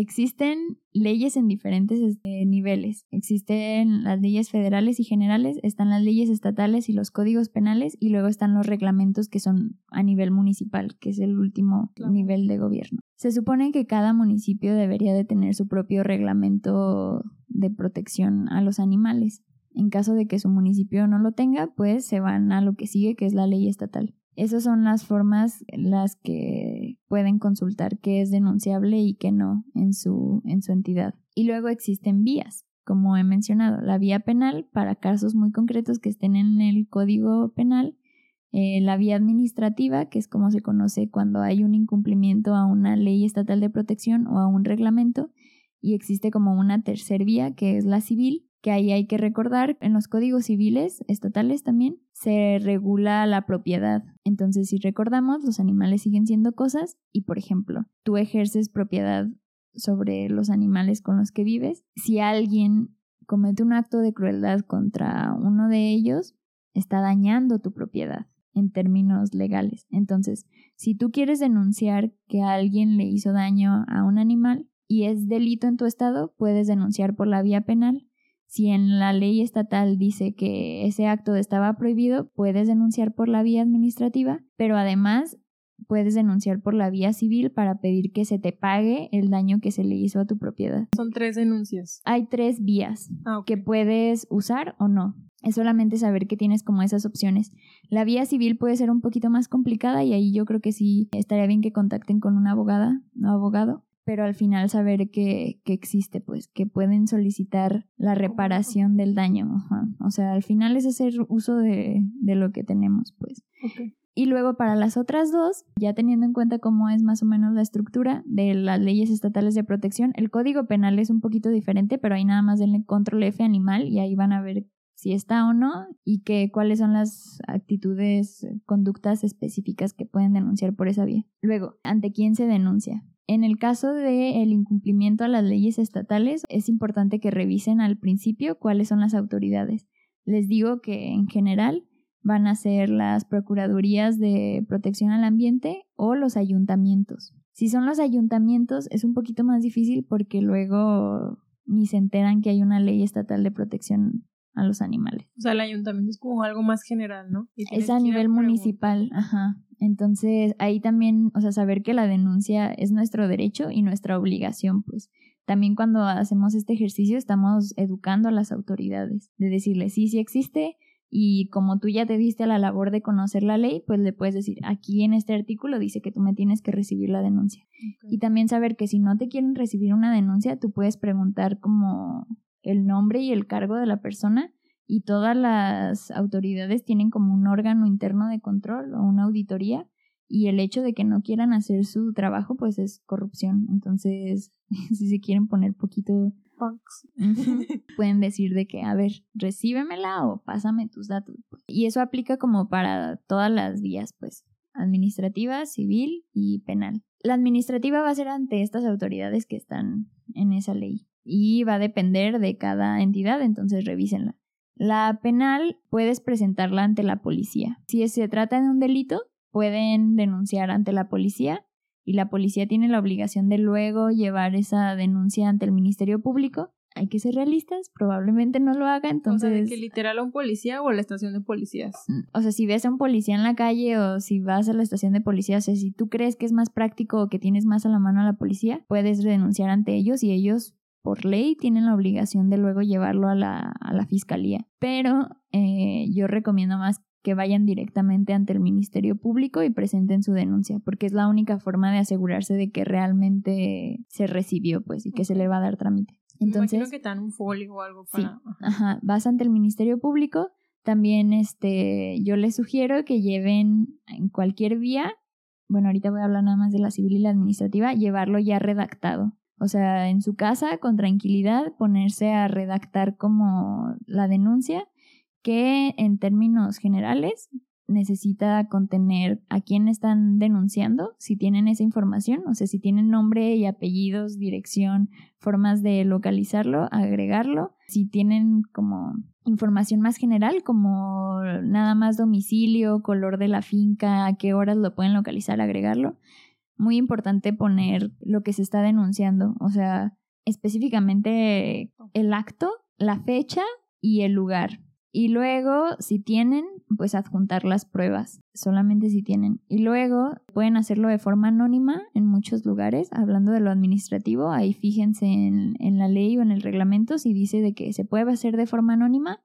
existen leyes en diferentes este, niveles. Existen las leyes federales y generales, están las leyes estatales y los códigos penales y luego están los reglamentos que son a nivel municipal, que es el último nivel de gobierno. Se supone que cada municipio debería de tener su propio reglamento de protección a los animales. En caso de que su municipio no lo tenga, pues se van a lo que sigue, que es la ley estatal. Esas son las formas las que pueden consultar qué es denunciable y qué no en su, en su entidad. Y luego existen vías, como he mencionado, la vía penal para casos muy concretos que estén en el código penal, eh, la vía administrativa, que es como se conoce cuando hay un incumplimiento a una ley estatal de protección o a un reglamento, y existe como una tercer vía, que es la civil, que ahí hay que recordar, en los códigos civiles estatales también se regula la propiedad. Entonces, si recordamos, los animales siguen siendo cosas y, por ejemplo, tú ejerces propiedad sobre los animales con los que vives. Si alguien comete un acto de crueldad contra uno de ellos, está dañando tu propiedad en términos legales. Entonces, si tú quieres denunciar que alguien le hizo daño a un animal y es delito en tu estado, puedes denunciar por la vía penal si en la ley estatal dice que ese acto estaba prohibido, puedes denunciar por la vía administrativa, pero además puedes denunciar por la vía civil para pedir que se te pague el daño que se le hizo a tu propiedad. Son tres denuncias. Hay tres vías ah, que puedes usar o no. Es solamente saber que tienes como esas opciones. La vía civil puede ser un poquito más complicada y ahí yo creo que sí estaría bien que contacten con una abogada o abogado pero al final saber que, que, existe, pues, que pueden solicitar la reparación del daño. O sea, al final es hacer uso de, de lo que tenemos, pues. Y luego para las otras dos, ya teniendo en cuenta cómo es más o menos la estructura de las leyes estatales de protección, el código penal es un poquito diferente, pero ahí nada más denle control F animal y ahí van a ver si está o no y que cuáles son las actitudes, conductas específicas que pueden denunciar por esa vía. Luego, ¿ante quién se denuncia? En el caso del incumplimiento a las leyes estatales, es importante que revisen al principio cuáles son las autoridades. Les digo que en general van a ser las procuradurías de protección al ambiente o los ayuntamientos. Si son los ayuntamientos es un poquito más difícil porque luego ni se enteran que hay una ley estatal de protección a los animales. O sea, el ayuntamiento es como algo más general, ¿no? Es a nivel municipal, ajá. Entonces, ahí también, o sea, saber que la denuncia es nuestro derecho y nuestra obligación, pues. También cuando hacemos este ejercicio estamos educando a las autoridades, de decirles, sí, sí existe, y como tú ya te diste a la labor de conocer la ley, pues le puedes decir, aquí en este artículo dice que tú me tienes que recibir la denuncia. Y también saber que si no te quieren recibir una denuncia, tú puedes preguntar como el nombre y el cargo de la persona y todas las autoridades tienen como un órgano interno de control o una auditoría y el hecho de que no quieran hacer su trabajo pues es corrupción. Entonces, [laughs] si se quieren poner poquito [laughs] pueden decir de que, a ver, recíbemela o pásame tus datos. Y eso aplica como para todas las vías, pues, administrativa, civil y penal. La administrativa va a ser ante estas autoridades que están en esa ley y va a depender de cada entidad, entonces revísenla. La penal puedes presentarla ante la policía. Si se trata de un delito, pueden denunciar ante la policía y la policía tiene la obligación de luego llevar esa denuncia ante el Ministerio Público. Hay que ser realistas, probablemente no lo haga, entonces... O sea, que literal a un policía o a la estación de policías. Mm, o sea, si ves a un policía en la calle o si vas a la estación de policía, o sea, si tú crees que es más práctico o que tienes más a la mano a la policía, puedes denunciar ante ellos y ellos por ley tienen la obligación de luego llevarlo a la, a la fiscalía. Pero eh, yo recomiendo más que vayan directamente ante el Ministerio Público y presenten su denuncia, porque es la única forma de asegurarse de que realmente se recibió, pues, y que se le va a dar trámite. Entonces, que un folio o algo para... ajá, vas ante el Ministerio Público, también este, yo les sugiero que lleven en cualquier vía, bueno, ahorita voy a hablar nada más de la civil y la administrativa, llevarlo ya redactado. O sea, en su casa, con tranquilidad, ponerse a redactar como la denuncia, que en términos generales necesita contener a quién están denunciando, si tienen esa información, o sea, si tienen nombre y apellidos, dirección, formas de localizarlo, agregarlo, si tienen como información más general, como nada más domicilio, color de la finca, a qué horas lo pueden localizar, agregarlo muy importante poner lo que se está denunciando, o sea, específicamente el acto, la fecha y el lugar. Y luego, si tienen, pues adjuntar las pruebas, solamente si tienen. Y luego pueden hacerlo de forma anónima en muchos lugares, hablando de lo administrativo, ahí fíjense en, en la ley o en el reglamento si dice de que se puede hacer de forma anónima,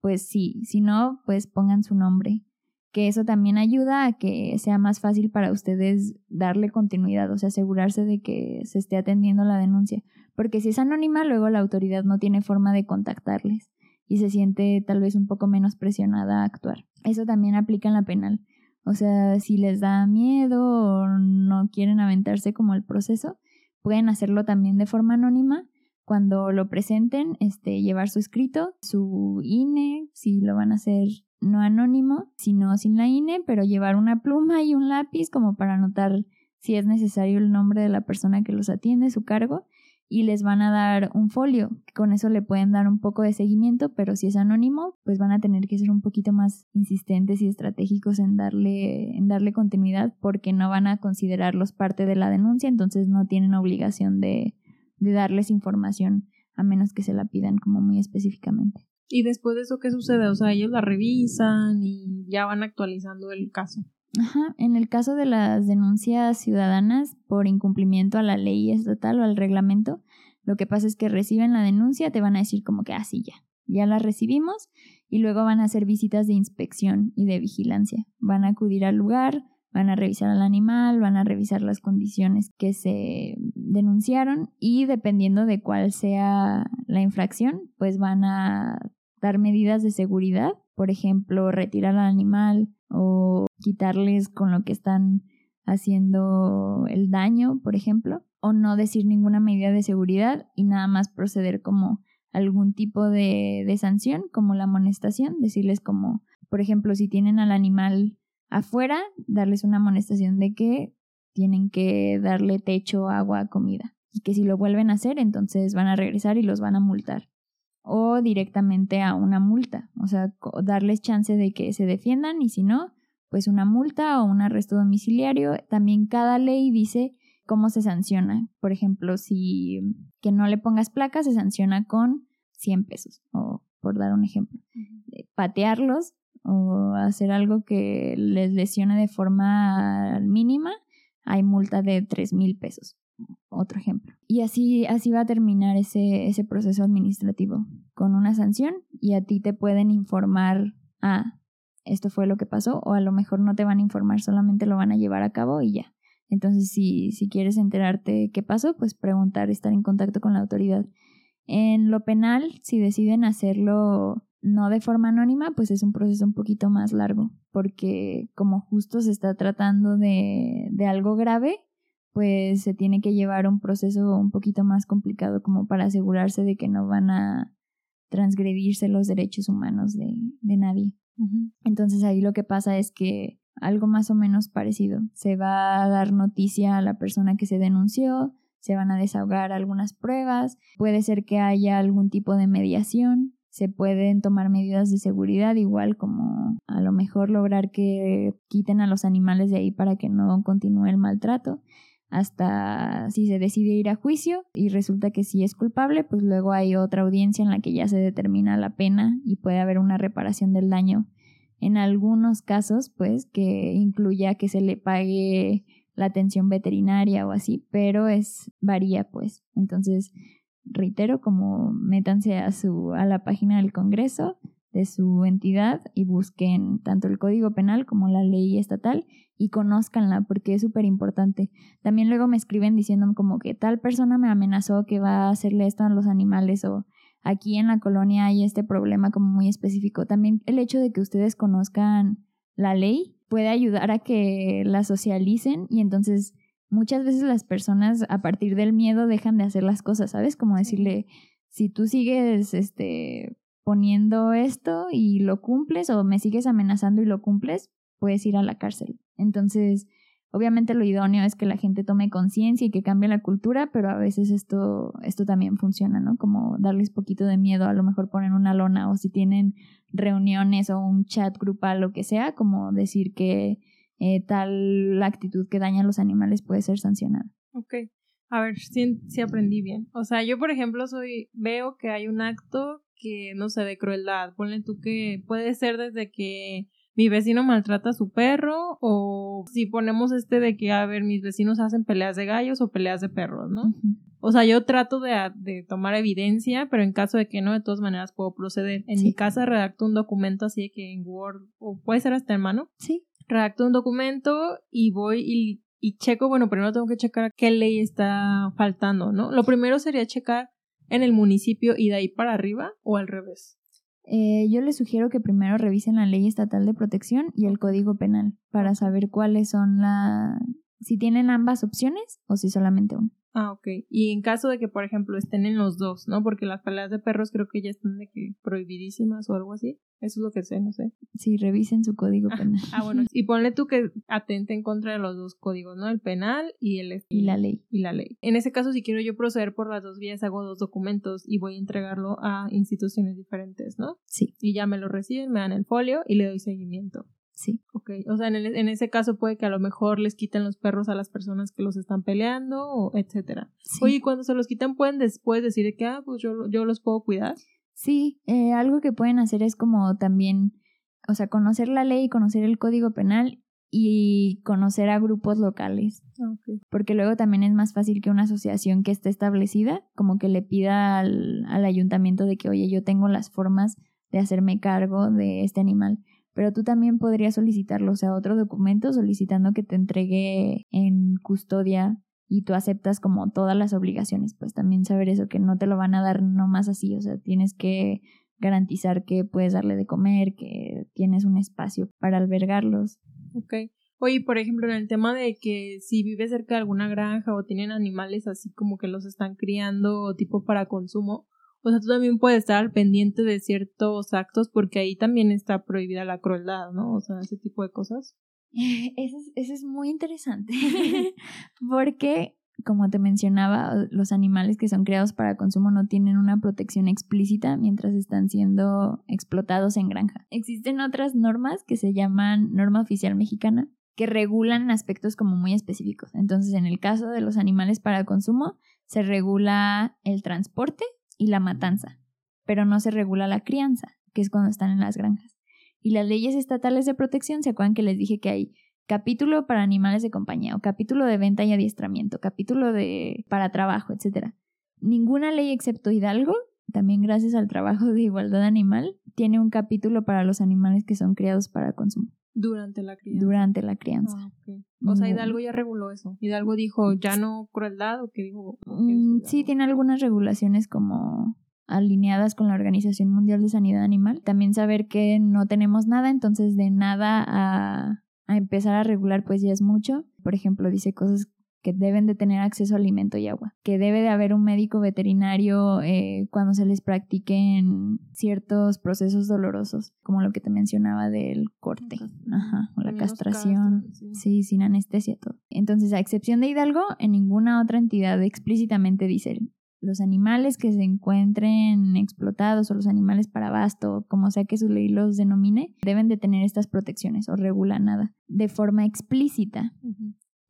pues sí, si no, pues pongan su nombre que eso también ayuda a que sea más fácil para ustedes darle continuidad, o sea, asegurarse de que se esté atendiendo la denuncia. Porque si es anónima, luego la autoridad no tiene forma de contactarles y se siente tal vez un poco menos presionada a actuar. Eso también aplica en la penal. O sea, si les da miedo o no quieren aventarse como el proceso, pueden hacerlo también de forma anónima. Cuando lo presenten, este, llevar su escrito, su INE, si lo van a hacer no anónimo, sino sin la INE, pero llevar una pluma y un lápiz como para anotar si es necesario el nombre de la persona que los atiende, su cargo, y les van a dar un folio. Con eso le pueden dar un poco de seguimiento, pero si es anónimo, pues van a tener que ser un poquito más insistentes y estratégicos en darle, en darle continuidad porque no van a considerarlos parte de la denuncia, entonces no tienen obligación de, de darles información a menos que se la pidan como muy específicamente. Y después de eso, ¿qué sucede? O sea, ellos la revisan y ya van actualizando el caso. Ajá, en el caso de las denuncias ciudadanas por incumplimiento a la ley estatal o al reglamento, lo que pasa es que reciben la denuncia, te van a decir como que así ah, ya, ya la recibimos y luego van a hacer visitas de inspección y de vigilancia. Van a acudir al lugar, van a revisar al animal, van a revisar las condiciones que se denunciaron y dependiendo de cuál sea la infracción, pues van a dar medidas de seguridad, por ejemplo, retirar al animal o quitarles con lo que están haciendo el daño, por ejemplo, o no decir ninguna medida de seguridad y nada más proceder como algún tipo de, de sanción, como la amonestación, decirles como, por ejemplo, si tienen al animal afuera, darles una amonestación de que tienen que darle techo, agua, comida. Y que si lo vuelven a hacer, entonces van a regresar y los van a multar. O directamente a una multa. O sea, darles chance de que se defiendan y si no, pues una multa o un arresto domiciliario. También cada ley dice cómo se sanciona. Por ejemplo, si que no le pongas placa, se sanciona con 100 pesos. O por dar un ejemplo. Patearlos o hacer algo que les lesione de forma mínima, hay multa de tres mil pesos. Otro ejemplo. Y así, así va a terminar ese, ese proceso administrativo con una sanción y a ti te pueden informar, ah, esto fue lo que pasó, o a lo mejor no te van a informar, solamente lo van a llevar a cabo y ya. Entonces, si, si quieres enterarte qué pasó, pues preguntar, estar en contacto con la autoridad. En lo penal, si deciden hacerlo no de forma anónima, pues es un proceso un poquito más largo, porque como justo se está tratando de, de algo grave, pues se tiene que llevar un proceso un poquito más complicado como para asegurarse de que no van a transgredirse los derechos humanos de, de nadie. Entonces ahí lo que pasa es que algo más o menos parecido. Se va a dar noticia a la persona que se denunció, se van a desahogar algunas pruebas, puede ser que haya algún tipo de mediación, se pueden tomar medidas de seguridad, igual como a lo mejor lograr que quiten a los animales de ahí para que no continúe el maltrato hasta si se decide ir a juicio y resulta que sí es culpable, pues luego hay otra audiencia en la que ya se determina la pena y puede haber una reparación del daño. En algunos casos, pues, que incluya que se le pague la atención veterinaria o así, pero es varía, pues. Entonces, reitero, como métanse a su a la página del Congreso de su entidad y busquen tanto el Código Penal como la ley estatal y conózcanla porque es súper importante. También luego me escriben diciendo como que tal persona me amenazó que va a hacerle esto a los animales o aquí en la colonia hay este problema como muy específico. También el hecho de que ustedes conozcan la ley puede ayudar a que la socialicen y entonces muchas veces las personas a partir del miedo dejan de hacer las cosas, ¿sabes? Como decirle, si tú sigues este poniendo esto y lo cumples o me sigues amenazando y lo cumples, puedes ir a la cárcel. Entonces, obviamente lo idóneo es que la gente tome conciencia y que cambie la cultura, pero a veces esto esto también funciona, ¿no? Como darles poquito de miedo, a lo mejor poner una lona o si tienen reuniones o un chat grupal lo que sea, como decir que eh, tal actitud que daña a los animales puede ser sancionada. Ok. A ver si, si aprendí bien. O sea, yo, por ejemplo, soy, veo que hay un acto que, no sé, de crueldad. Ponle tú que puede ser desde que mi vecino maltrata a su perro o si ponemos este de que, a ver, mis vecinos hacen peleas de gallos o peleas de perros, ¿no? O sea, yo trato de, de, tomar evidencia, pero en caso de que no, de todas maneras puedo proceder. En mi casa redacto un documento así de que en Word, o puede ser hasta en mano. Sí. Redacto un documento y voy y y checo, bueno, primero tengo que checar qué ley está faltando, ¿no? Lo primero sería checar en el municipio y de ahí para arriba o al revés. Eh, yo les sugiero que primero revisen la ley estatal de protección y el código penal para saber cuáles son la... si tienen ambas opciones o si solamente una. Ah, ok. Y en caso de que, por ejemplo, estén en los dos, ¿no? Porque las peleas de perros creo que ya están de que prohibidísimas o algo así. Eso es lo que sé, no sé. Sí, revisen su código penal. ah, bueno. [laughs] Y ponle tú que atente en contra de los dos códigos, ¿no? El penal y el... Y la ley. Y la ley. En ese caso, si quiero yo proceder por las dos vías, hago dos documentos y voy a entregarlo a instituciones diferentes, ¿no? Sí. Y ya me lo reciben, me dan el folio y le doy seguimiento. Sí. Ok, o sea, en, en, ese caso puede que a lo mejor les quiten los perros a las personas que los están peleando, o etcétera. Sí. Oye, cuando se los quitan pueden después decir que, ah, pues yo, yo los puedo cuidar. Sí, eh, algo que pueden hacer es como también, o sea, conocer la ley, conocer el código penal y conocer a grupos locales. Okay. Porque luego también es más fácil que una asociación que esté establecida, como que le pida al, al ayuntamiento de que, oye, yo tengo las formas de hacerme cargo de este animal pero tú también podrías solicitarlo, o sea, otro documento solicitando que te entregue en custodia y tú aceptas como todas las obligaciones, pues también saber eso, que no te lo van a dar nomás así, o sea, tienes que garantizar que puedes darle de comer, que tienes un espacio para albergarlos. Ok. Oye, por ejemplo, en el tema de que si vives cerca de alguna granja o tienen animales así como que los están criando tipo para consumo, o sea, tú también puedes estar pendiente de ciertos actos porque ahí también está prohibida la crueldad, ¿no? O sea, ese tipo de cosas. [laughs] Eso es, eso es muy interesante [laughs] porque, como te mencionaba, los animales que son criados para consumo no tienen una protección explícita mientras están siendo explotados en granja. Existen otras normas que se llaman norma oficial mexicana que regulan aspectos como muy específicos. Entonces, en el caso de los animales para consumo, se regula el transporte, y la matanza, pero no se regula la crianza, que es cuando están en las granjas. Y las leyes estatales de protección, ¿se acuerdan que les dije que hay capítulo para animales de compañía o capítulo de venta y adiestramiento, capítulo de para trabajo, etcétera? Ninguna ley excepto Hidalgo, también gracias al trabajo de igualdad animal, tiene un capítulo para los animales que son criados para consumo. Durante la crianza. Durante la crianza. Ah, o sea, Hidalgo ya reguló eso. Hidalgo dijo ya no crueldad o qué dijo. Mm, sí, tiene algunas regulaciones como alineadas con la Organización Mundial de Sanidad Animal. También saber que no tenemos nada, entonces de nada a, a empezar a regular pues ya es mucho. Por ejemplo, dice cosas que deben de tener acceso a alimento y agua, que debe de haber un médico veterinario eh, cuando se les practiquen ciertos procesos dolorosos, como lo que te mencionaba del corte, Ajá, o la castración, sí. sin anestesia, todo. Entonces, a excepción de Hidalgo, en ninguna otra entidad explícitamente dice los animales que se encuentren explotados o los animales para abasto, como sea que su ley los denomine, deben de tener estas protecciones o regula nada de forma explícita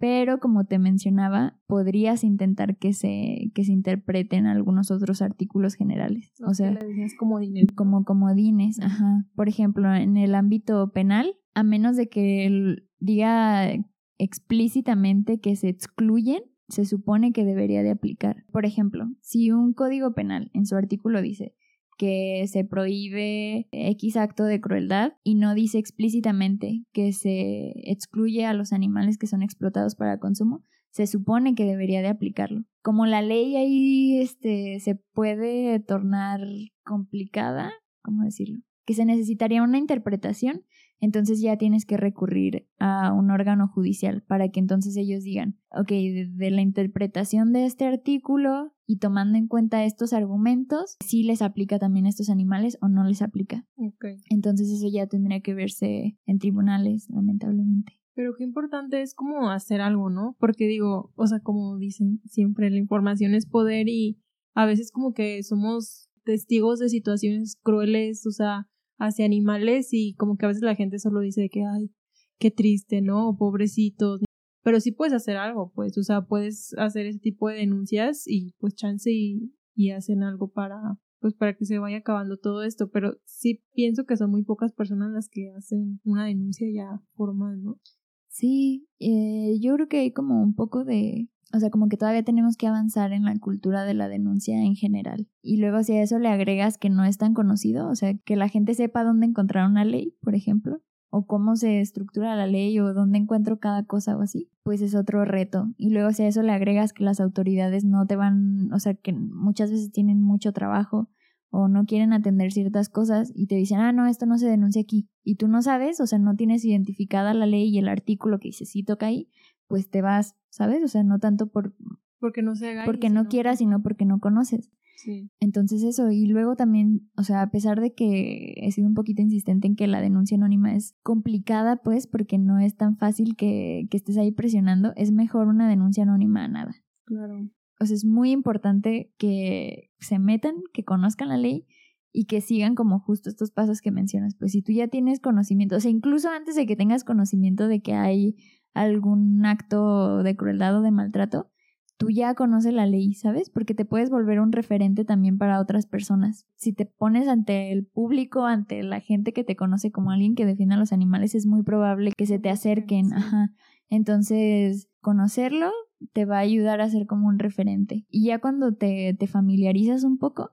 pero como te mencionaba, podrías intentar que se, que se interpreten algunos otros artículos generales. o sea, como Como comodines, ajá. Por ejemplo, en el ámbito penal, a menos de que diga explícitamente que se excluyen, se supone que debería de aplicar. Por ejemplo, si un código penal en su artículo dice que se prohíbe X acto de crueldad y no dice explícitamente que se excluye a los animales que son explotados para consumo, se supone que debería de aplicarlo. Como la ley ahí este, se puede tornar complicada, ¿cómo decirlo? Que se necesitaría una interpretación, entonces ya tienes que recurrir a un órgano judicial para que entonces ellos digan, ok, de, la interpretación de este artículo y tomando en cuenta estos argumentos, si les aplica también a estos animales o no les aplica. Okay. Entonces eso ya tendría que verse en tribunales, lamentablemente. Pero qué importante es como hacer algo, ¿no? Porque digo, o sea, como dicen siempre, la información es poder y a veces como que somos testigos de situaciones crueles, o sea, hacia animales y como que a veces la gente solo dice que, ay, qué triste, ¿no? Pobrecitos. Pero sí puedes hacer algo, pues, o sea, puedes hacer ese tipo de denuncias y pues chance y, y hacen algo para, pues para que se vaya acabando todo esto, pero sí pienso que son muy pocas personas las que hacen una denuncia ya formal, ¿no? Sí, eh, yo creo que hay como un poco de, o sea, como que todavía tenemos que avanzar en la cultura de la denuncia en general. Y luego si a eso le agregas que no es tan conocido, o sea, que la gente sepa dónde encontrar una ley, por ejemplo, o cómo se estructura la ley o dónde encuentro cada cosa o así, pues es otro reto. Y luego si a eso le agregas que las autoridades no te van, o sea, que muchas veces tienen mucho trabajo o no quieren atender ciertas cosas y te dicen, ah, no, esto no se denuncia aquí. Y tú no sabes, o sea, no tienes identificada la ley y el artículo que dice sí toca ahí, pues te vas, ¿sabes? O sea, no tanto por... Porque no se haga. Porque no quieras, sino porque no conoces. Sí. Entonces eso, y luego también, o sea, a pesar de que he sido un poquito insistente en que la denuncia anónima es complicada, pues, porque no es tan fácil que, que estés ahí presionando, es mejor una denuncia anónima a nada. Claro. O sea, es muy importante que se metan, que conozcan la ley y que sigan como justo estos pasos que mencionas. Pues si tú ya tienes conocimiento, o sea, incluso antes de que tengas conocimiento de que hay algún acto de crueldad o de maltrato, tú ya conoces la ley, ¿sabes? Porque te puedes volver un referente también para otras personas. Si te pones ante el público, ante la gente que te conoce como alguien que defiende a los animales, es muy probable que se te acerquen. Ajá. Entonces, conocerlo te va a ayudar a ser como un referente. Y ya cuando te, te familiarizas un poco,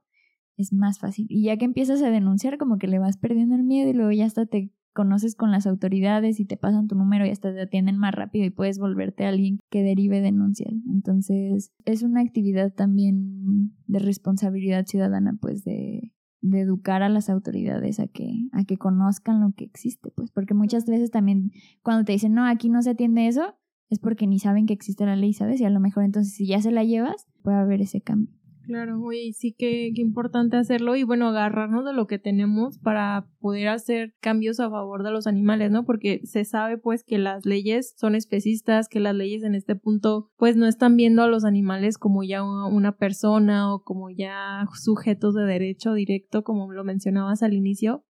es más fácil. Y ya que empiezas a denunciar, como que le vas perdiendo el miedo y luego ya hasta te conoces con las autoridades y te pasan tu número y hasta te atienden más rápido y puedes volverte a alguien que derive denuncias. Entonces, es una actividad también de responsabilidad ciudadana, pues de, de educar a las autoridades a que, a que conozcan lo que existe, pues, porque muchas veces también cuando te dicen, no, aquí no se atiende eso, es porque ni saben que existe la ley, ¿sabes? Y a lo mejor entonces si ya se la llevas, puede haber ese cambio. Claro, oye, sí que, que importante hacerlo y bueno, agarrarnos de lo que tenemos para poder hacer cambios a favor de los animales, ¿no? Porque se sabe pues que las leyes son especistas, que las leyes en este punto pues no están viendo a los animales como ya una persona o como ya sujetos de derecho directo, como lo mencionabas al inicio.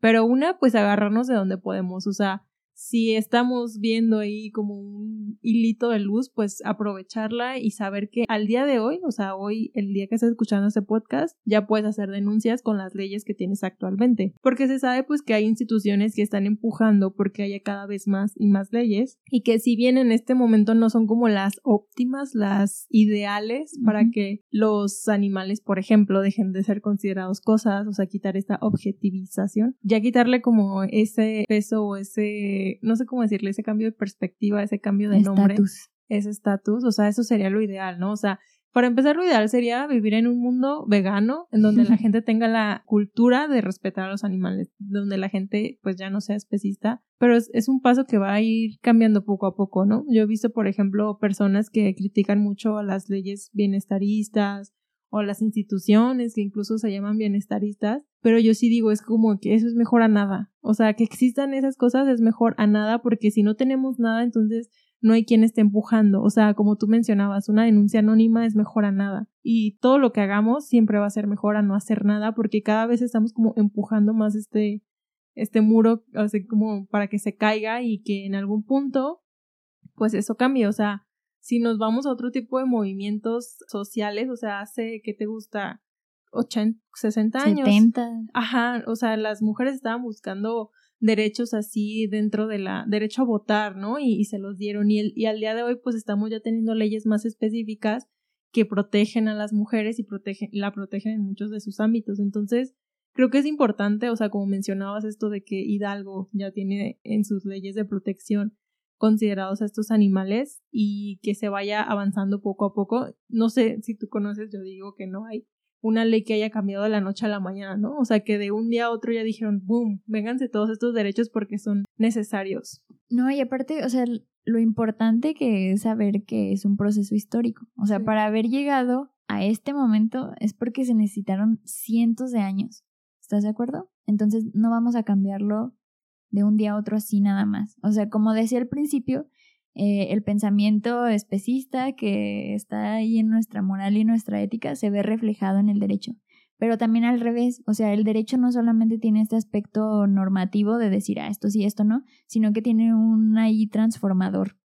Pero una, pues agarrarnos de donde podemos, o sea, si estamos viendo ahí como un hilito de luz, pues aprovecharla y saber que al día de hoy, o sea, hoy, el día que estás escuchando este podcast, ya puedes hacer denuncias con las leyes que tienes actualmente. Porque se sabe pues que hay instituciones que están empujando porque haya cada vez más y más leyes y que si bien en este momento no son como las óptimas, las ideales para que los animales, por ejemplo, dejen de ser considerados cosas, o sea, quitar esta objetivización, ya quitarle como ese peso o ese no sé cómo decirle, ese cambio de perspectiva, ese cambio de nombre, ese estatus, o sea, eso sería lo ideal, ¿no? O sea, para empezar, lo ideal sería vivir en un mundo vegano, en donde la [laughs] gente tenga la cultura de respetar a los animales, donde la gente pues ya no sea especista, pero es, es, un paso que va a ir cambiando poco a poco, ¿no? Yo he visto, por ejemplo, personas que critican mucho a las leyes bienestaristas o las instituciones que incluso se llaman bienestaristas, pero yo sí digo, es como que eso es mejor a nada. O sea, que existan esas cosas es mejor a nada porque si no tenemos nada, entonces no hay quien esté empujando. O sea, como tú mencionabas, una denuncia anónima es mejor a nada. Y todo lo que hagamos siempre va a ser mejor a no hacer nada porque cada vez estamos como empujando más este, este muro, o sea, como para que se caiga y que en algún punto, pues eso cambie. O sea, si nos vamos a otro tipo de movimientos sociales, o sea, hace, ¿qué te gusta? 80, 60 años. 70. Ajá, o sea, las mujeres estaban buscando derechos así dentro de la derecho a votar, ¿no? Y, se los dieron y, el, y al día de hoy pues estamos ya teniendo leyes más específicas que protegen a las mujeres y protegen, la protegen en muchos de sus ámbitos. Entonces, creo que es importante, o sea, como mencionabas esto de que Hidalgo ya tiene en sus leyes de protección considerados a estos animales y que se vaya avanzando poco a poco. No sé si tú conoces, yo digo que no hay una ley que haya cambiado de la noche a la mañana, ¿no? O sea, que de un día a otro ya dijeron, boom, vénganse todos estos derechos porque son necesarios. No, y aparte, o sea, lo importante que es saber que es un proceso histórico. O sea, para haber llegado a este momento es porque se necesitaron cientos de años. ¿Estás de acuerdo? Entonces no vamos a cambiarlo de un día a otro así nada más. O sea, como decía al principio, eh, el pensamiento especista que está ahí en nuestra moral y nuestra ética se ve reflejado en el derecho. pero también al revés, o sea, el derecho no solamente tiene este aspecto normativo de decir, ah, esto sí, esto no, sino que tiene un ahí transformador.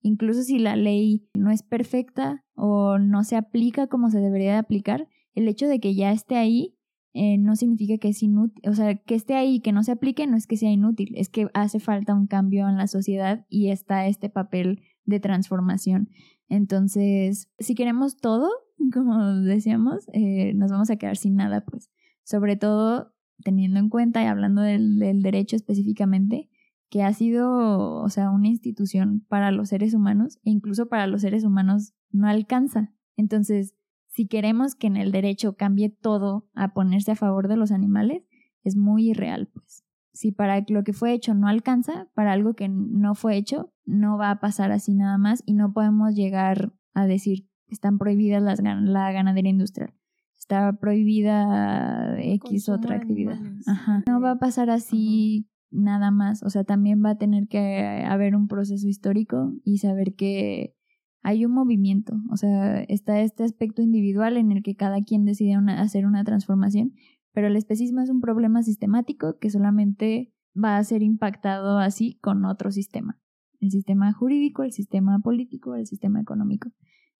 Incluso si la ley no es perfecta o no se aplica como se debería de aplicar, el hecho de que ya esté ahí eh, no significa que es inútil, o sea, que esté ahí y que no se aplique no es que sea inútil, es que hace falta un cambio en la sociedad y está este papel de transformación. Entonces, si queremos todo, [laughs] como decíamos, eh, nos vamos a quedar sin nada, pues. Sobre todo teniendo en cuenta y hablando del, del derecho específicamente, que ha sido, o sea, una institución para los seres humanos e incluso para los seres humanos no alcanza. Entonces, si queremos que en el derecho cambie todo a ponerse a favor de los animales, es muy irreal, pues. Si para lo que fue hecho no alcanza, para algo que no fue hecho, no va a pasar así nada más y no podemos llegar a decir están prohibidas las, la ganadería industrial. Está prohibida X otra actividad. Ajá. No va a pasar así nada más. O sea, también va a tener que haber un proceso histórico y saber que hay un movimiento. O sea, está este aspecto individual en el que cada quien decide hacer una transformación, pero el especismo es un problema sistemático que solamente va a ser impactado así con otro sistema. El sistema jurídico, el sistema político, el sistema económico.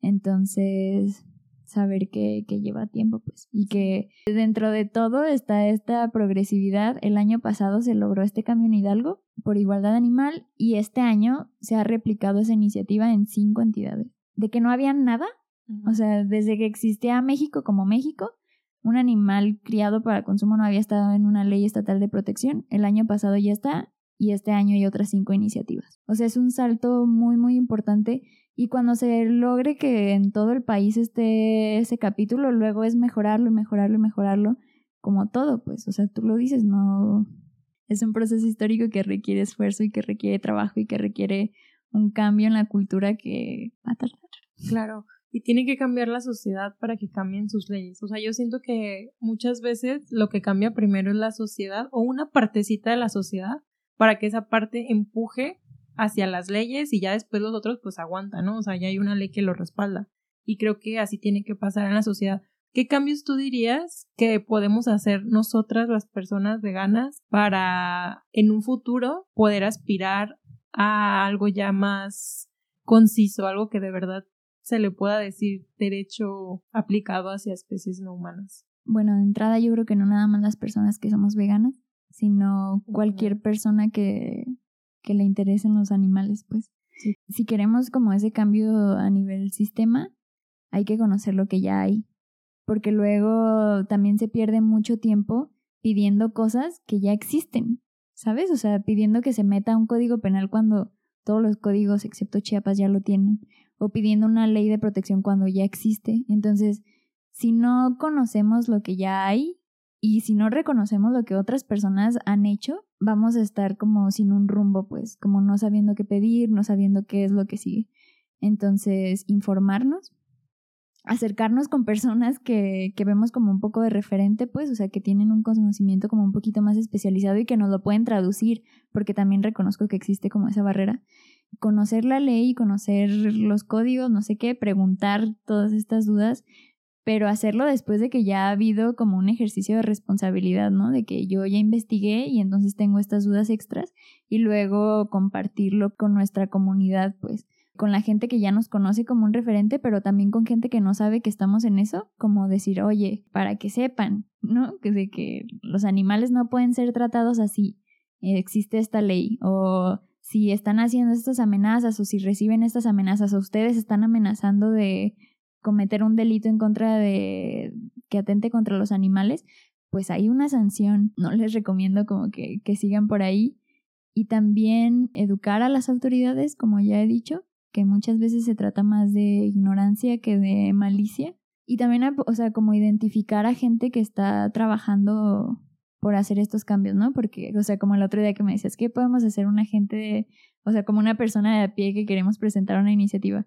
Entonces, saber que, que, lleva tiempo, pues. Y que dentro de todo está esta progresividad. El año pasado se logró este cambio en Hidalgo por igualdad animal y este año se ha replicado esa iniciativa en cinco entidades. De que no había nada, o sea, desde que existía México como México, un animal criado para consumo no había estado en una ley estatal de protección. El año pasado ya está y este año hay otras cinco iniciativas. O sea, es un salto muy, muy importante y cuando se logre que en todo el país esté ese capítulo, luego es mejorarlo y mejorarlo y mejorarlo, como todo, pues, o sea, tú lo dices, no, es un proceso histórico que requiere esfuerzo y que requiere trabajo y que requiere un cambio en la cultura que va a tardar. Claro, y tiene que cambiar la sociedad para que cambien sus leyes. O sea, yo siento que muchas veces lo que cambia primero es la sociedad o una partecita de la sociedad para que esa parte empuje hacia las leyes y ya después los otros pues aguantan, ¿no? O sea, ya hay una ley que lo respalda. Y creo que así tiene que pasar en la sociedad. ¿Qué cambios tú dirías que podemos hacer nosotras, las personas veganas, para en un futuro poder aspirar a algo ya más conciso, algo que de verdad se le pueda decir derecho aplicado hacia especies no humanas? Bueno, de entrada yo creo que no nada más las personas que somos veganas, sino cualquier persona que que le interesen los animales, pues. Si queremos como ese cambio a nivel sistema, hay que conocer lo que ya hay, porque luego también se pierde mucho tiempo pidiendo cosas que ya existen, ¿sabes? O sea, pidiendo que se meta un código penal cuando todos los códigos excepto Chiapas ya lo tienen, o pidiendo una ley de protección cuando ya existe. Entonces, si no conocemos lo que ya hay, y si no reconocemos lo que otras personas han hecho, vamos a estar como sin un rumbo, pues, como no sabiendo qué pedir, no sabiendo qué es lo que sigue. Entonces, informarnos, acercarnos con personas que, que vemos como un poco de referente, pues, o sea, que tienen un conocimiento como un poquito más especializado y que nos lo pueden traducir, porque también reconozco que existe como esa barrera. Conocer la ley, conocer los códigos, no sé qué, preguntar todas estas dudas pero hacerlo después de que ya ha habido como un ejercicio de responsabilidad, ¿no? De que yo ya investigué y entonces tengo estas dudas extras y luego compartirlo con nuestra comunidad, pues con la gente que ya nos conoce como un referente, pero también con gente que no sabe que estamos en eso, como decir, oye, para que sepan, ¿no? Que de que los animales no pueden ser tratados así, existe esta ley, o si están haciendo estas amenazas o si reciben estas amenazas o ustedes están amenazando de cometer un delito en contra de que atente contra los animales, pues hay una sanción. No les recomiendo como que, que sigan por ahí. Y también educar a las autoridades, como ya he dicho, que muchas veces se trata más de ignorancia que de malicia. Y también, o sea, como identificar a gente que está trabajando por hacer estos cambios, ¿no? Porque, o sea, como el otro día que me decías, ¿qué podemos hacer una gente, o sea, como una persona de a pie que queremos presentar una iniciativa?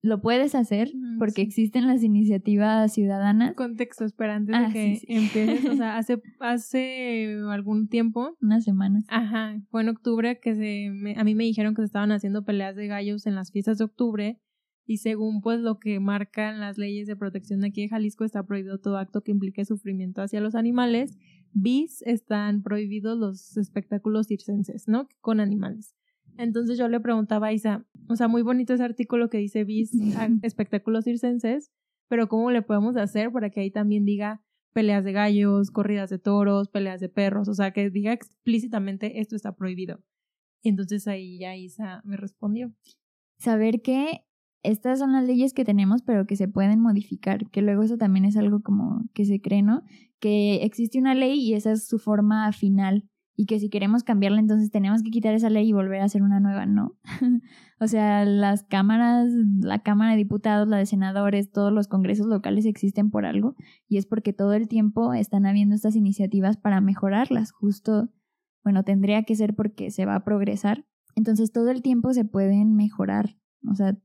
Lo puedes hacer porque existen las iniciativas ciudadanas. Contexto, espera, antes de ah, que empieces, o sea, [laughs] hace, hace algún tiempo. Unas semanas. Ajá, fue en octubre que se, a mí me dijeron que se estaban haciendo peleas de gallos en las fiestas de octubre y según pues lo que marcan las leyes de protección de aquí de Jalisco está prohibido todo acto que implique sufrimiento hacia los animales. Bis están prohibidos los espectáculos circenses, ¿no? Con animales. Entonces yo le preguntaba a Isa, o sea, muy bonito ese artículo que dice bis [laughs] espectáculos circenses, pero ¿cómo le podemos hacer para que ahí también diga peleas de gallos, corridas de toros, peleas de perros, o sea, que diga explícitamente esto está prohibido. Y entonces ahí ya Isa me respondió. Saber que estas son las leyes que tenemos, pero que se pueden modificar, que luego eso también es algo como que se cree, ¿no? Que existe una ley y esa es su forma final y que si queremos cambiarla entonces tenemos que quitar esa ley y volver a hacer una nueva, ¿no? [laughs] o sea, las cámaras, la Cámara de Diputados, la de Senadores, todos los congresos locales existen por algo y es porque todo el tiempo están habiendo estas iniciativas para mejorarlas, justo, bueno, tendría que ser porque se va a progresar. Entonces todo el tiempo se pueden mejorar, o sea,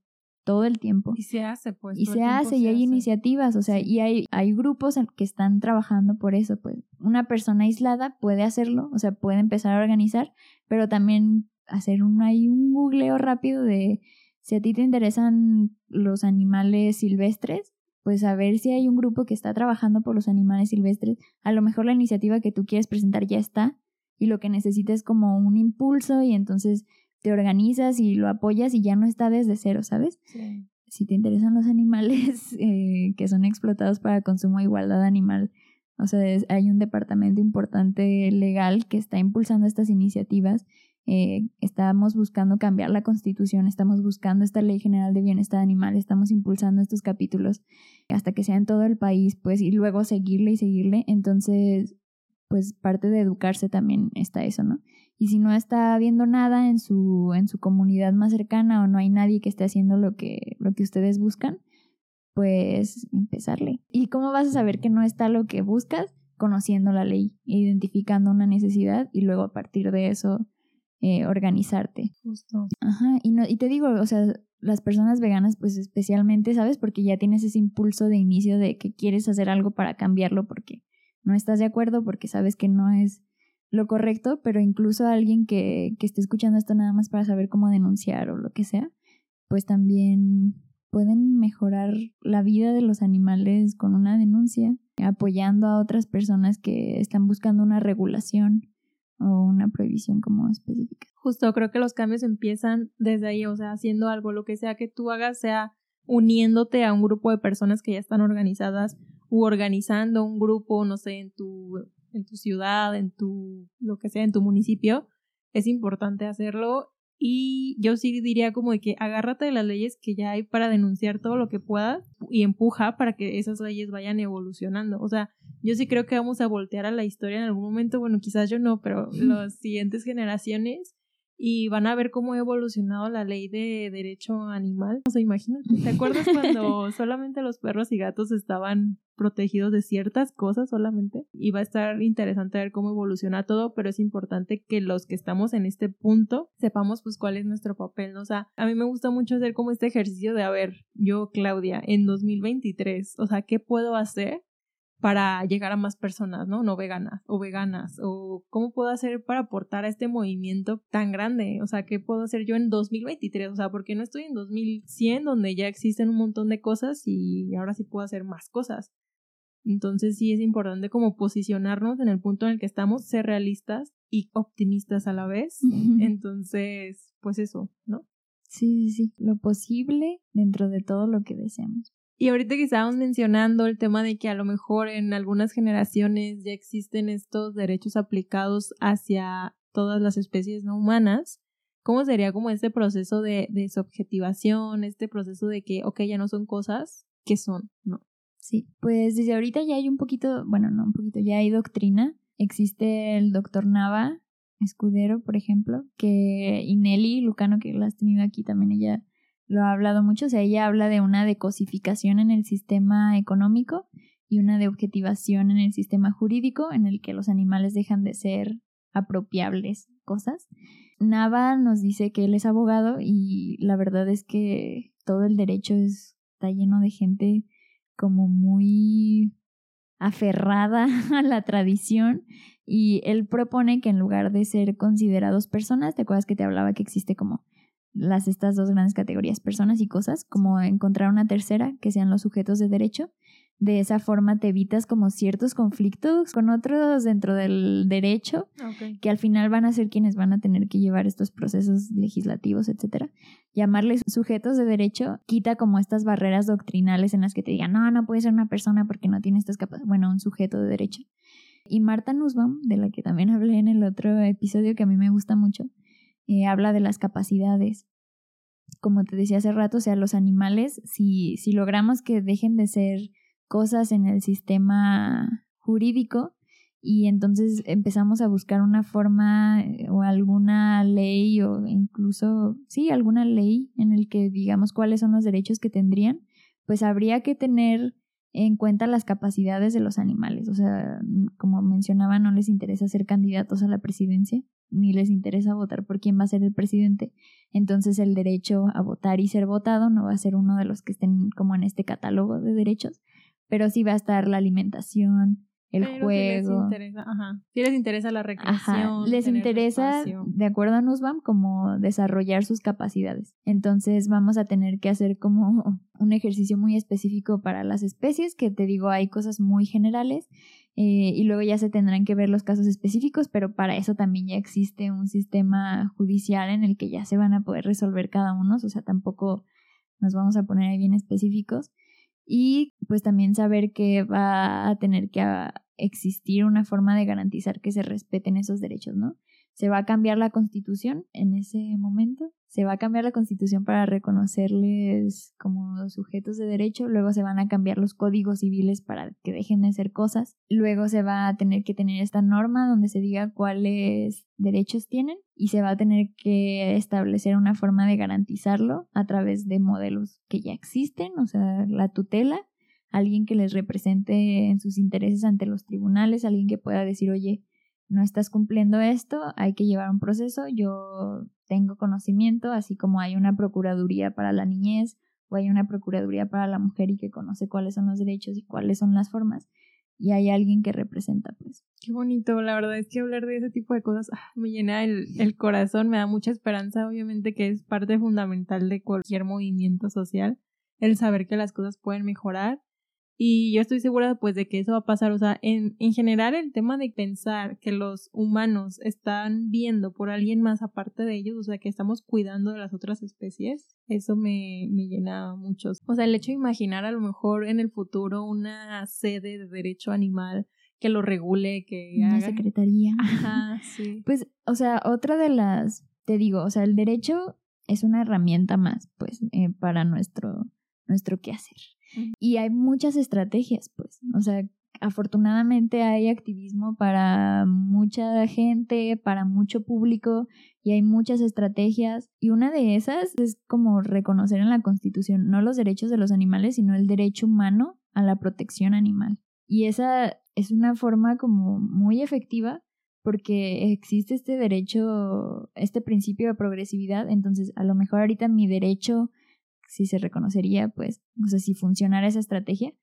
todo el tiempo. Y se hace, pues. Y se hace, y hay iniciativas, o sea, y hay, hay grupos que están trabajando por eso, pues. Una persona aislada puede hacerlo, o sea, puede empezar a organizar, pero también hacer un, hay un googleo rápido de si a ti te interesan los animales silvestres, pues a ver si hay un grupo que está trabajando por los animales silvestres. A lo mejor la iniciativa que tú quieres presentar ya está y lo que necesitas es como un impulso y entonces te organizas y lo apoyas y ya no está desde cero, ¿sabes? Sí. Si te interesan los animales [laughs] eh, que son explotados para consumo de igualdad animal, o sea, hay un departamento importante legal que está impulsando estas iniciativas. Eh, estamos buscando cambiar la constitución, estamos buscando esta ley general de bienestar animal, estamos impulsando estos capítulos hasta que sea en todo el país, pues, y luego seguirle y seguirle. Entonces, pues parte de educarse también está eso, ¿no? Y si no está viendo nada en su, en su comunidad más cercana o no hay nadie que esté haciendo lo que, lo que ustedes buscan, pues empezarle. ¿Y cómo vas a saber que no está lo que buscas? Conociendo la ley, identificando una necesidad y luego a partir de eso eh, organizarte. Justo. Ajá, y, no, y te digo, o sea, las personas veganas pues especialmente, ¿sabes? Porque ya tienes ese impulso de inicio de que quieres hacer algo para cambiarlo porque no estás de acuerdo, porque sabes que no es lo correcto, pero incluso alguien que, que esté escuchando esto nada más para saber cómo denunciar o lo que sea, pues también pueden mejorar la vida de los animales con una denuncia, apoyando a otras personas que están buscando una regulación o una prohibición como específica. Justo, creo que los cambios empiezan desde ahí, o sea, haciendo algo, lo que sea que tú hagas, sea uniéndote a un grupo de personas que ya están organizadas u organizando un grupo, no sé, en tu en tu ciudad, en tu, lo que sea, en tu municipio, es importante hacerlo. Y yo sí diría como de que agárrate de las leyes que ya hay para denunciar todo lo que puedas y empuja para que esas leyes vayan evolucionando. O sea, yo sí creo que vamos a voltear a la historia en algún momento, bueno, quizás yo no, pero [laughs] las siguientes generaciones y van a ver cómo ha evolucionado la ley de derecho animal. O sea, imagínate, ¿te acuerdas cuando [laughs] solamente los perros y gatos estaban protegidos de ciertas cosas solamente? Y va a estar interesante ver cómo evoluciona todo, pero es importante que los que estamos en este punto sepamos pues cuál es nuestro papel, O sea, a mí me gusta mucho hacer como este ejercicio de, a ver, yo, Claudia, en 2023, o sea, ¿qué puedo hacer para llegar a más personas, ¿no? No veganas o veganas, o cómo puedo hacer para aportar a este movimiento tan grande, o sea, ¿qué puedo hacer yo en 2023? O sea, porque no estoy en 2100 donde ya existen un montón de cosas y ahora sí puedo hacer más cosas. Entonces sí es importante como posicionarnos en el punto en el que estamos, ser realistas y optimistas a la vez. Entonces, pues eso, ¿no? Sí, sí, sí, lo posible dentro de todo lo que deseamos. Y ahorita que estábamos mencionando el tema de que a lo mejor en algunas generaciones ya existen estos derechos aplicados hacia todas las especies no humanas, ¿cómo sería como este proceso de, subjetivación, este proceso de que, ok, ya no son cosas, ¿qué son? No. Sí, pues desde ahorita ya hay un poquito, bueno, no un poquito, ya hay doctrina. Existe el doctor Nava Escudero, por ejemplo, que y Nelly Lucano, que la has tenido aquí también, ella lo ha hablado mucho, o sea, ella habla de una decosificación en el sistema económico y una de objetivación en el sistema jurídico en el que los animales dejan de ser apropiables cosas. Nava nos dice que él es abogado y la verdad es que todo el derecho está lleno de gente como muy aferrada [laughs] a la tradición y él propone que en lugar de ser considerados personas, ¿te acuerdas que te hablaba que existe como las estas dos grandes categorías, personas y cosas, como encontrar una tercera que sean los sujetos de derecho. De esa forma te evitas como ciertos conflictos con otros dentro del derecho, que al final van a ser quienes van a tener que llevar estos procesos legislativos, etcétera. Llamarles sujetos de derecho quita como estas barreras doctrinales en las que te digan, no, no puede ser una persona porque no tiene estas capacidades. Bueno, un sujeto de derecho. Y Marta Nussbaum, de la que también hablé en el otro episodio que a mí me gusta mucho, eh, habla de las capacidades. Como te decía hace rato, o sea, los animales, si, si logramos que dejen de ser cosas en el sistema jurídico y entonces empezamos a buscar una forma eh, o alguna ley o incluso, sí, alguna ley en el que digamos cuáles son los derechos que tendrían, pues habría que tener en cuenta las capacidades de los animales. O sea, como mencionaba, no les interesa ser candidatos a la presidencia, ni les interesa votar por quién va a ser el presidente. Entonces el derecho a votar y ser votado no va a ser uno de los que estén como en este catálogo de derechos, pero sí va a estar la alimentación, el juego. Si les interesa, ajá. Si les interesa la recreación. Les interesa, de acuerdo a Nussbaum, como desarrollar sus capacidades. Entonces vamos a tener que hacer como [laughs] un ejercicio muy específico para las especies, que te digo, hay cosas muy generales. Eh, y luego ya se tendrán que ver los casos específicos, pero para eso también ya existe un sistema judicial en el que ya se van a poder resolver cada uno, o sea, tampoco nos vamos a poner ahí bien específicos. Y pues también saber que va a tener que existir una forma de garantizar que se respeten esos derechos, ¿no? Se va a cambiar la constitución en ese momento, se va a cambiar la constitución para reconocerles como sujetos de derecho, luego se van a cambiar los códigos civiles para que dejen de ser cosas, luego se va a tener que tener esta norma donde se diga cuáles derechos tienen y se va a tener que establecer una forma de garantizarlo a través de modelos que ya existen, o sea, la tutela alguien que les represente en sus intereses ante los tribunales, alguien que pueda decir, oye, no estás cumpliendo esto, hay que llevar un proceso, yo tengo conocimiento, así como hay una procuraduría para la niñez o hay una procuraduría para la mujer y que conoce cuáles son los derechos y cuáles son las formas. Y hay alguien que representa, pues. Qué bonito, la verdad es que hablar de ese tipo de cosas ah, me llena el, el corazón, me da mucha esperanza, obviamente que es parte fundamental de cualquier movimiento social, el saber que las cosas pueden mejorar y yo estoy segura pues de que eso va a pasar. O sea, en, en general el tema de pensar que los humanos están viendo por alguien más aparte de ellos, o sea, que estamos cuidando de las otras especies, eso me, me llena mucho. O sea, el hecho de imaginar a lo mejor en el futuro una sede de derecho animal que lo regule, que una secretaría. Ajá, sí. [laughs] Pues, o sea, otra de las, te digo, o sea, el derecho es una herramienta más, pues, eh, para nuestro, nuestro quehacer. Y hay muchas estrategias, pues, o sea, afortunadamente hay activismo para mucha gente, para mucho público y hay muchas estrategias y una de esas es como reconocer en la Constitución no los derechos de los animales, sino el derecho humano a la protección animal. Y esa es una forma como muy efectiva porque existe este derecho, este principio de progresividad, entonces a lo mejor ahorita mi derecho si se reconocería, pues, o sea, si funcionara esa estrategia,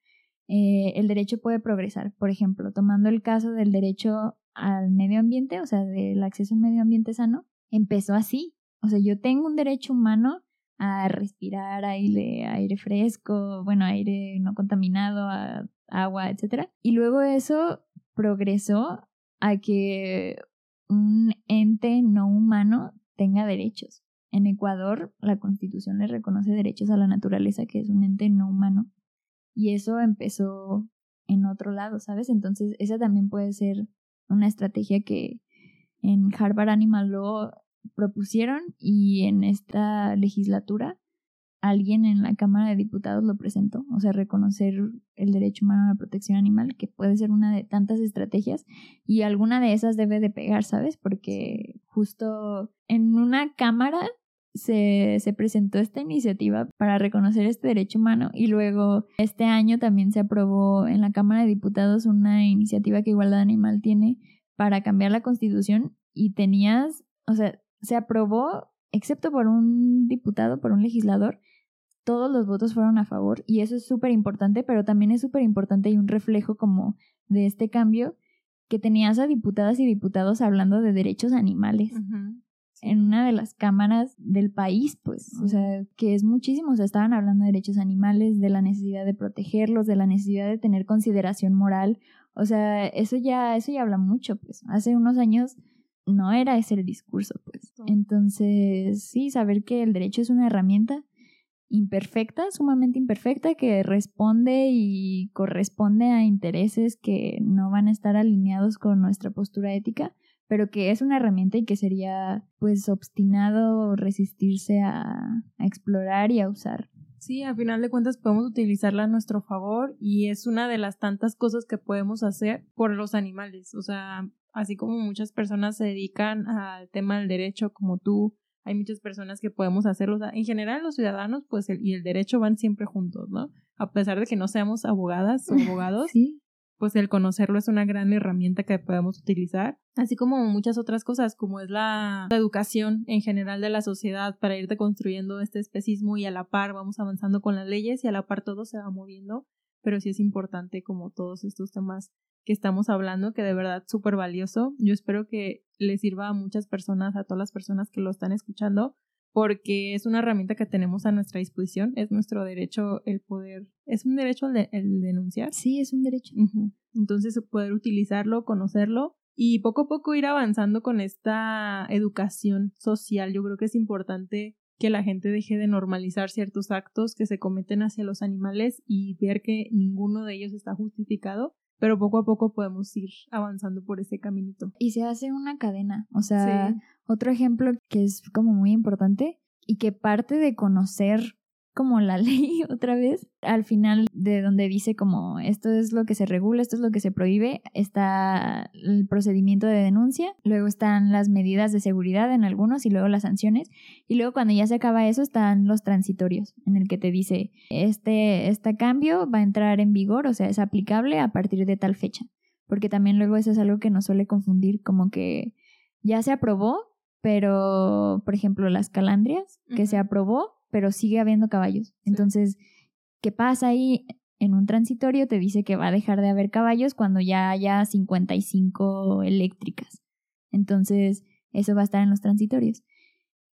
eh, el derecho puede progresar. Por ejemplo, tomando el caso del derecho al medio ambiente, o sea, del acceso a un medio ambiente sano, empezó así. O sea, yo tengo un derecho humano a respirar aire, aire fresco, bueno, aire no contaminado, a agua, etc. Y luego eso progresó a que un ente no humano tenga derechos. En Ecuador, la constitución le reconoce derechos a la naturaleza, que es un ente no humano. Y eso empezó en otro lado, ¿sabes? Entonces, esa también puede ser una estrategia que en Harvard Animal Law propusieron y en esta legislatura alguien en la Cámara de Diputados lo presentó, o sea, reconocer el derecho humano a la protección animal, que puede ser una de tantas estrategias y alguna de esas debe de pegar, ¿sabes? Porque justo en una Cámara se, se, presentó esta iniciativa para reconocer este derecho humano y luego este año también se aprobó en la Cámara de Diputados una iniciativa que Igualdad Animal tiene para cambiar la constitución y tenías, o sea, se aprobó excepto por un diputado, por un legislador, todos los votos fueron a favor y eso es súper importante, pero también es súper importante y un reflejo como de este cambio que tenías a diputadas y diputados hablando de derechos animales. En una de las cámaras del país, pues, o sea, que es muchísimo, o sea, estaban hablando de derechos animales, de la necesidad de protegerlos, de la necesidad de tener consideración moral, o sea, eso ya, eso ya habla mucho, pues, hace unos años no era ese el discurso, pues. Entonces, sí, saber que el derecho es una herramienta imperfecta, sumamente imperfecta, que responde y corresponde a intereses que no van a estar alineados con nuestra postura ética, pero que es una herramienta y que sería pues obstinado resistirse a, a explorar y a usar. Sí, a final de cuentas podemos utilizarla a nuestro favor y es una de las tantas cosas que podemos hacer por los animales. O sea, así como muchas personas se dedican al tema del derecho como tú, hay muchas personas que podemos hacerlo. O sea, en general los ciudadanos pues y el derecho van siempre juntos, ¿no? A pesar de que no seamos abogadas o [laughs] abogados, Sí, pues el conocerlo es una gran herramienta que podemos utilizar, así como muchas otras cosas, como es la, educación en general de la sociedad para ir construyendo este especismo y a la par vamos avanzando con las leyes y a la par todo se va moviendo, pero sí es importante como todos estos temas que estamos hablando, que de verdad súper valioso. Yo espero que les sirva a muchas personas, a todas las personas que lo están escuchando, porque es una herramienta que tenemos a nuestra disposición, es nuestro derecho el poder, es un derecho el, de- el denunciar. sí, es un derecho. Entonces poder utilizarlo, conocerlo y poco a poco ir avanzando con esta educación social. Yo creo que es importante que la gente deje de normalizar ciertos actos que se cometen hacia los animales y ver que ninguno de ellos está justificado, pero poco a poco podemos ir avanzando por ese caminito. Y se hace una cadena, o sea, Sí. otro ejemplo que es como muy importante y que parte de conocer como la [laughs] ley otra vez, al final de donde dice como esto es lo que se regula, esto es lo que se prohíbe, está el procedimiento de denuncia, luego están las medidas de seguridad en algunos y luego las sanciones y luego cuando ya se acaba eso están los transitorios en el que te dice este, este cambio va a entrar en vigor, o sea, es aplicable a partir de tal fecha, porque también luego eso es algo que nos suele confundir como que ya se aprobó, pero por ejemplo las calandrias, que se aprobó, pero sigue habiendo caballos. Entonces, ¿qué pasa ahí? En un transitorio te dice que va a dejar de haber caballos cuando ya haya 55 eléctricas. Entonces, eso va a estar en los transitorios.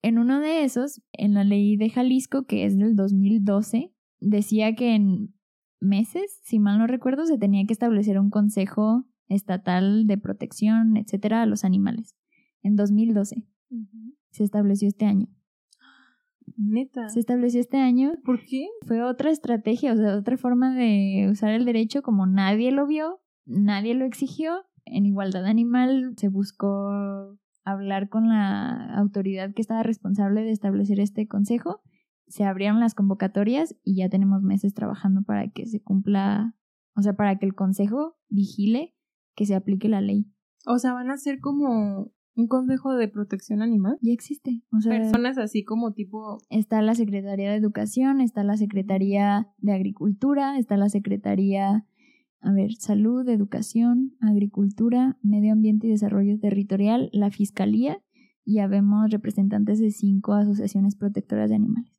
En uno de esos, en la ley de Jalisco, que es del 2012, decía que en meses, si mal no recuerdo, se tenía que establecer un consejo estatal de protección, etcétera, a los animales. En 2012 se estableció este año. Neta. Se estableció este año, ¿Por qué? fue otra estrategia, o sea, otra forma de usar el derecho como nadie lo vio, nadie lo exigió. En igualdad animal se buscó hablar con la autoridad que estaba responsable de establecer este consejo. Se abrieron las convocatorias y ya tenemos meses trabajando para que se cumpla, o sea, para que el consejo vigile que se aplique la ley. O sea, van a ser como un consejo de protección animal. Ya existe. O sea, Personas así como tipo está la Secretaría de Educación, está la Secretaría de Agricultura, está la Secretaría, a ver, Salud, Educación, Agricultura, Medio Ambiente y Desarrollo Territorial, la Fiscalía y habemos representantes de cinco asociaciones protectoras de animales.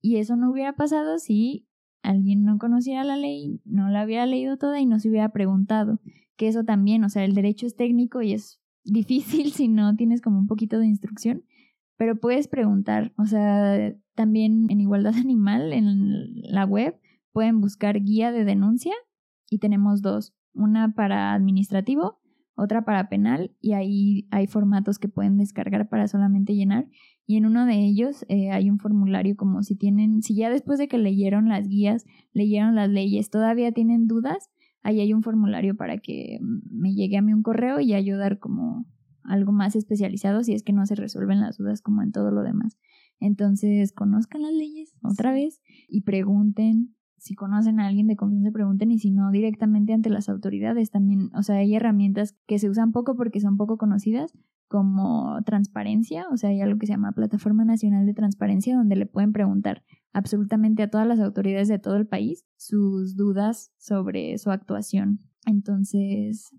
Y eso no hubiera pasado si alguien no conociera la ley, no la hubiera leído toda y no se hubiera preguntado. Que eso también, o sea, el derecho es técnico y es difícil [laughs] si no tienes como un poquito de instrucción, pero puedes preguntar, o sea, también en Igualdad [laughs] Animal, en la web, pueden buscar guía de denuncia y tenemos dos, una para administrativo, otra para penal y ahí hay formatos que pueden descargar para solamente llenar y en uno de ellos eh, hay un formulario como si tienen, si ya después de que leyeron las guías, leyeron las leyes, todavía tienen dudas, ahí hay un formulario para que me llegue a mí un correo y ayudar como algo más especializado si es que no se resuelven las dudas como en todo lo demás. Entonces, conozcan las leyes otra vez y pregunten. Si conocen a alguien de confianza, pregunten y si no, directamente ante las autoridades también. O sea, hay herramientas que se usan poco porque son poco conocidas, como transparencia. O sea, hay algo que se llama Plataforma Nacional de Transparencia, donde le pueden preguntar absolutamente a todas las autoridades de todo el país sus dudas sobre su actuación. Entonces,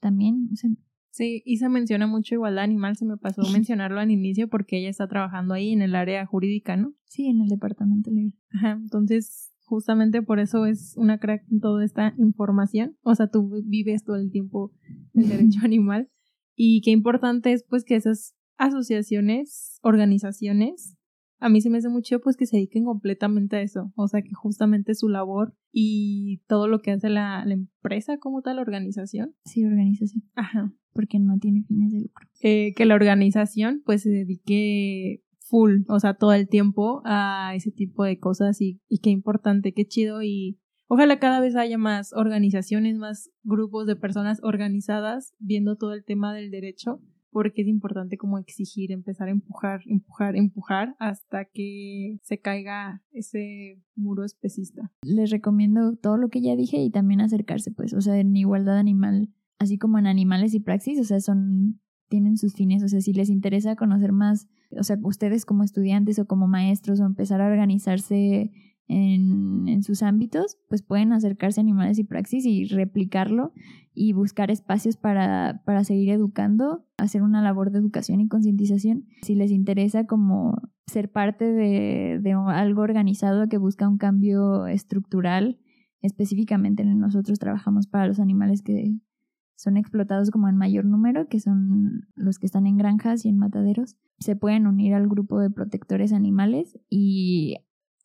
también usen Sí, y se menciona mucho igualdad animal, se me pasó [laughs] mencionarlo al inicio porque ella está trabajando ahí en el área jurídica, ¿no? Sí, en el departamento legal. Ajá, entonces justamente por eso es una crack en toda esta información, o sea, tú vives todo el tiempo el [laughs] derecho animal y qué importante es pues que esas asociaciones, organizaciones, a mí se me hace mucho pues que se dediquen completamente a eso, o sea que justamente su labor y todo lo que hace la, empresa como tal, organización. Sí, organización. Ajá. Porque no tiene fines de lucro. Eh, que la organización pues se dedique full, o sea, todo el tiempo a ese tipo de cosas y, y qué importante, qué chido y ojalá cada vez haya más organizaciones, más grupos de personas organizadas viendo todo el tema del derecho porque es importante como exigir, empezar a empujar, empujar, empujar hasta que se caiga ese muro especista. Les recomiendo todo lo que ya dije y también acercarse, pues, o sea, en igualdad animal, así como en animales y praxis, o sea, son tienen sus fines, o sea, si les interesa conocer más, o sea, ustedes como estudiantes o como maestros o empezar a organizarse en, en, sus ámbitos, pues pueden acercarse a Animales y Praxis y replicarlo y buscar espacios para, para seguir educando, hacer una labor de educación y concientización. Si les interesa como ser parte de, de algo organizado que busca un cambio estructural, específicamente nosotros trabajamos para los animales que son explotados como en mayor número, que son los que están en granjas y en mataderos, se pueden unir al grupo de protectores animales y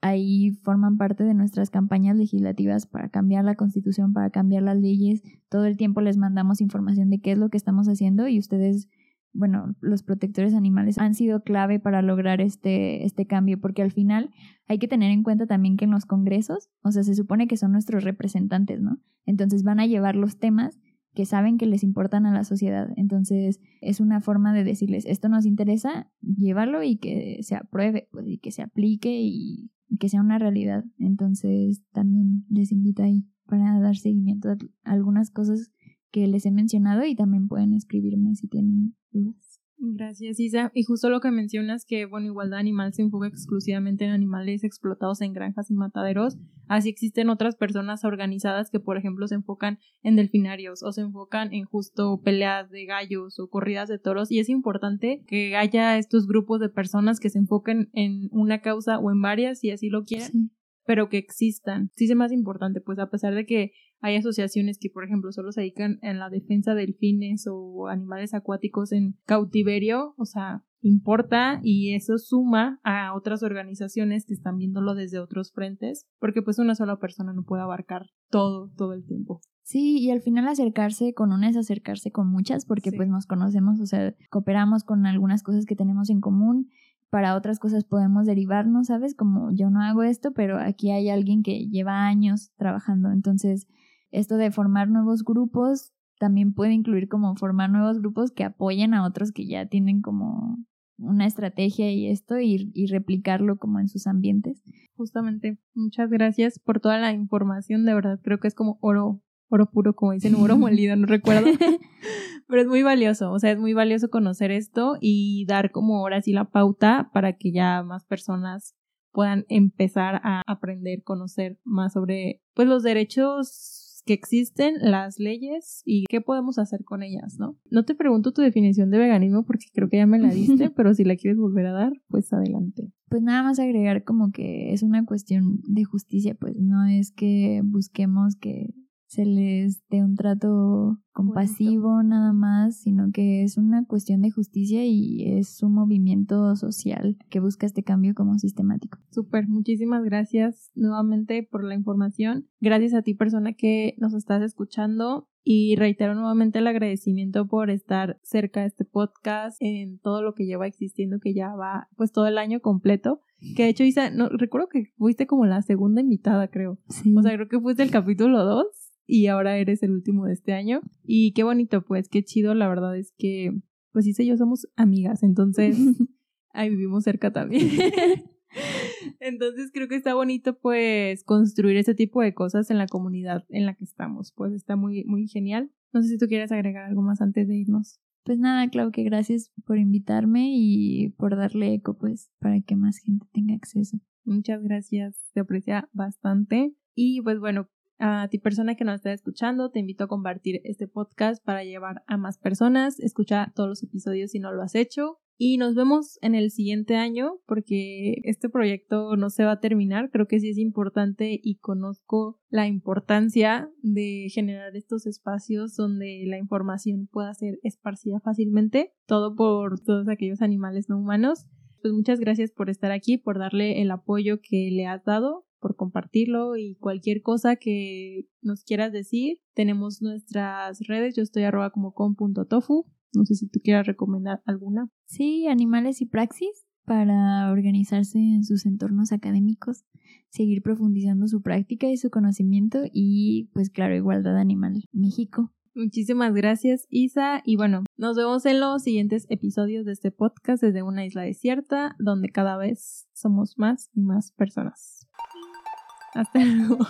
ahí forman parte de nuestras campañas legislativas para cambiar la constitución, para cambiar las leyes. Todo el tiempo les mandamos información de qué es lo que estamos haciendo y ustedes, bueno, los protectores animales han sido clave para lograr este, este cambio, porque al final hay que tener en cuenta también que en los congresos, o sea, se supone que son nuestros representantes, ¿no? Entonces van a llevar los temas que saben que les importan a la sociedad. Entonces, es una forma de decirles, esto nos interesa, llévalo y que se apruebe, pues, y que se aplique y que sea una realidad. Entonces también les invito ahí para dar seguimiento a algunas cosas que les he mencionado y también pueden escribirme si tienen dudas. Gracias, Isa. Y justo lo que mencionas que, bueno, Igualdad Animal se enfoca exclusivamente en animales explotados en granjas y mataderos. Así existen otras personas organizadas que, por ejemplo, se enfocan en delfinarios o se enfocan en justo peleas de gallos o corridas de toros. Y es importante que haya estos grupos de personas que se enfoquen en una causa o en varias, si así lo quieren, pero que existan. Sí es más importante, pues a pesar de que hay asociaciones que, por ejemplo, solo se dedican en la defensa de delfines o animales acuáticos en cautiverio, o sea, importa y eso suma a otras organizaciones que están viéndolo desde otros frentes, porque pues una sola persona no puede abarcar todo, todo el tiempo. Sí, y al final acercarse con una es acercarse con muchas, porque pues nos conocemos, o sea, cooperamos con algunas cosas que tenemos en común para otras cosas podemos derivarnos, ¿sabes? Como yo no hago esto, pero aquí hay alguien que lleva años trabajando. Entonces, esto de formar nuevos grupos también puede incluir como formar nuevos grupos que apoyen a otros que ya tienen como una estrategia y esto y, y, replicarlo como en sus ambientes. Justamente, muchas gracias por toda la información, de verdad creo que es como oro, oro puro, como dicen, oro [laughs] molido, no recuerdo, [laughs] pero es muy valioso, o sea, es muy valioso conocer esto y dar como ahora sí la pauta para que ya más personas puedan empezar a aprender, conocer más sobre pues los derechos que existen, las leyes y qué podemos hacer con ellas, ¿no? No te pregunto tu definición de veganismo porque creo que ya me la diste, [laughs] pero si la quieres volver a dar, pues adelante. Pues nada más agregar como que es una cuestión de justicia, pues no es que busquemos que se les dé un trato compasivo nada más, sino que es una cuestión de justicia y es un movimiento social que busca este cambio como sistemático. Súper, muchísimas gracias nuevamente por la información. Gracias a ti persona que nos estás escuchando y reitero nuevamente el agradecimiento por estar cerca de este podcast en todo lo que lleva existiendo que ya va pues todo el año completo. Que de hecho Isa, no, recuerdo que fuiste como la segunda invitada creo. O sea, creo que fuiste el capítulo 2 y ahora eres el último de este año. Y qué bonito, pues, qué chido. La verdad es que, pues, Isa y yo somos amigas, entonces [laughs] ahí vivimos cerca también. [laughs] entonces creo que está bonito, pues, construir ese tipo de cosas en la comunidad en la que estamos. Pues está muy, muy genial. No sé si tú quieres agregar algo más antes de irnos. Pues nada, Clau, que gracias por invitarme y por darle eco, pues, para que más gente tenga acceso. Muchas gracias, se aprecia bastante. Y pues bueno, a ti persona que nos está escuchando, te invito a compartir este podcast para llevar a más personas. Escucha todos los episodios si no lo has hecho. y nos vemos en el siguiente año porque este proyecto no se va a terminar. Creo que sí es importante y conozco la importancia de generar estos espacios donde la información pueda ser esparcida fácilmente, todo por todos aquellos animales no humanos. Pues muchas gracias por estar aquí, por darle el apoyo que le has dado por compartirlo y cualquier cosa que nos quieras decir. Tenemos nuestras redes, yo estoy arroba como con.tofu no sé si tú quieras recomendar alguna. Sí, Animales y Praxis para organizarse en sus entornos académicos, seguir profundizando su práctica y su conocimiento y pues claro, Igualdad Animal México. Muchísimas gracias Isa y bueno, nos vemos en los siguientes episodios de este podcast desde una isla desierta donde cada vez somos más y más personas. hasta luego.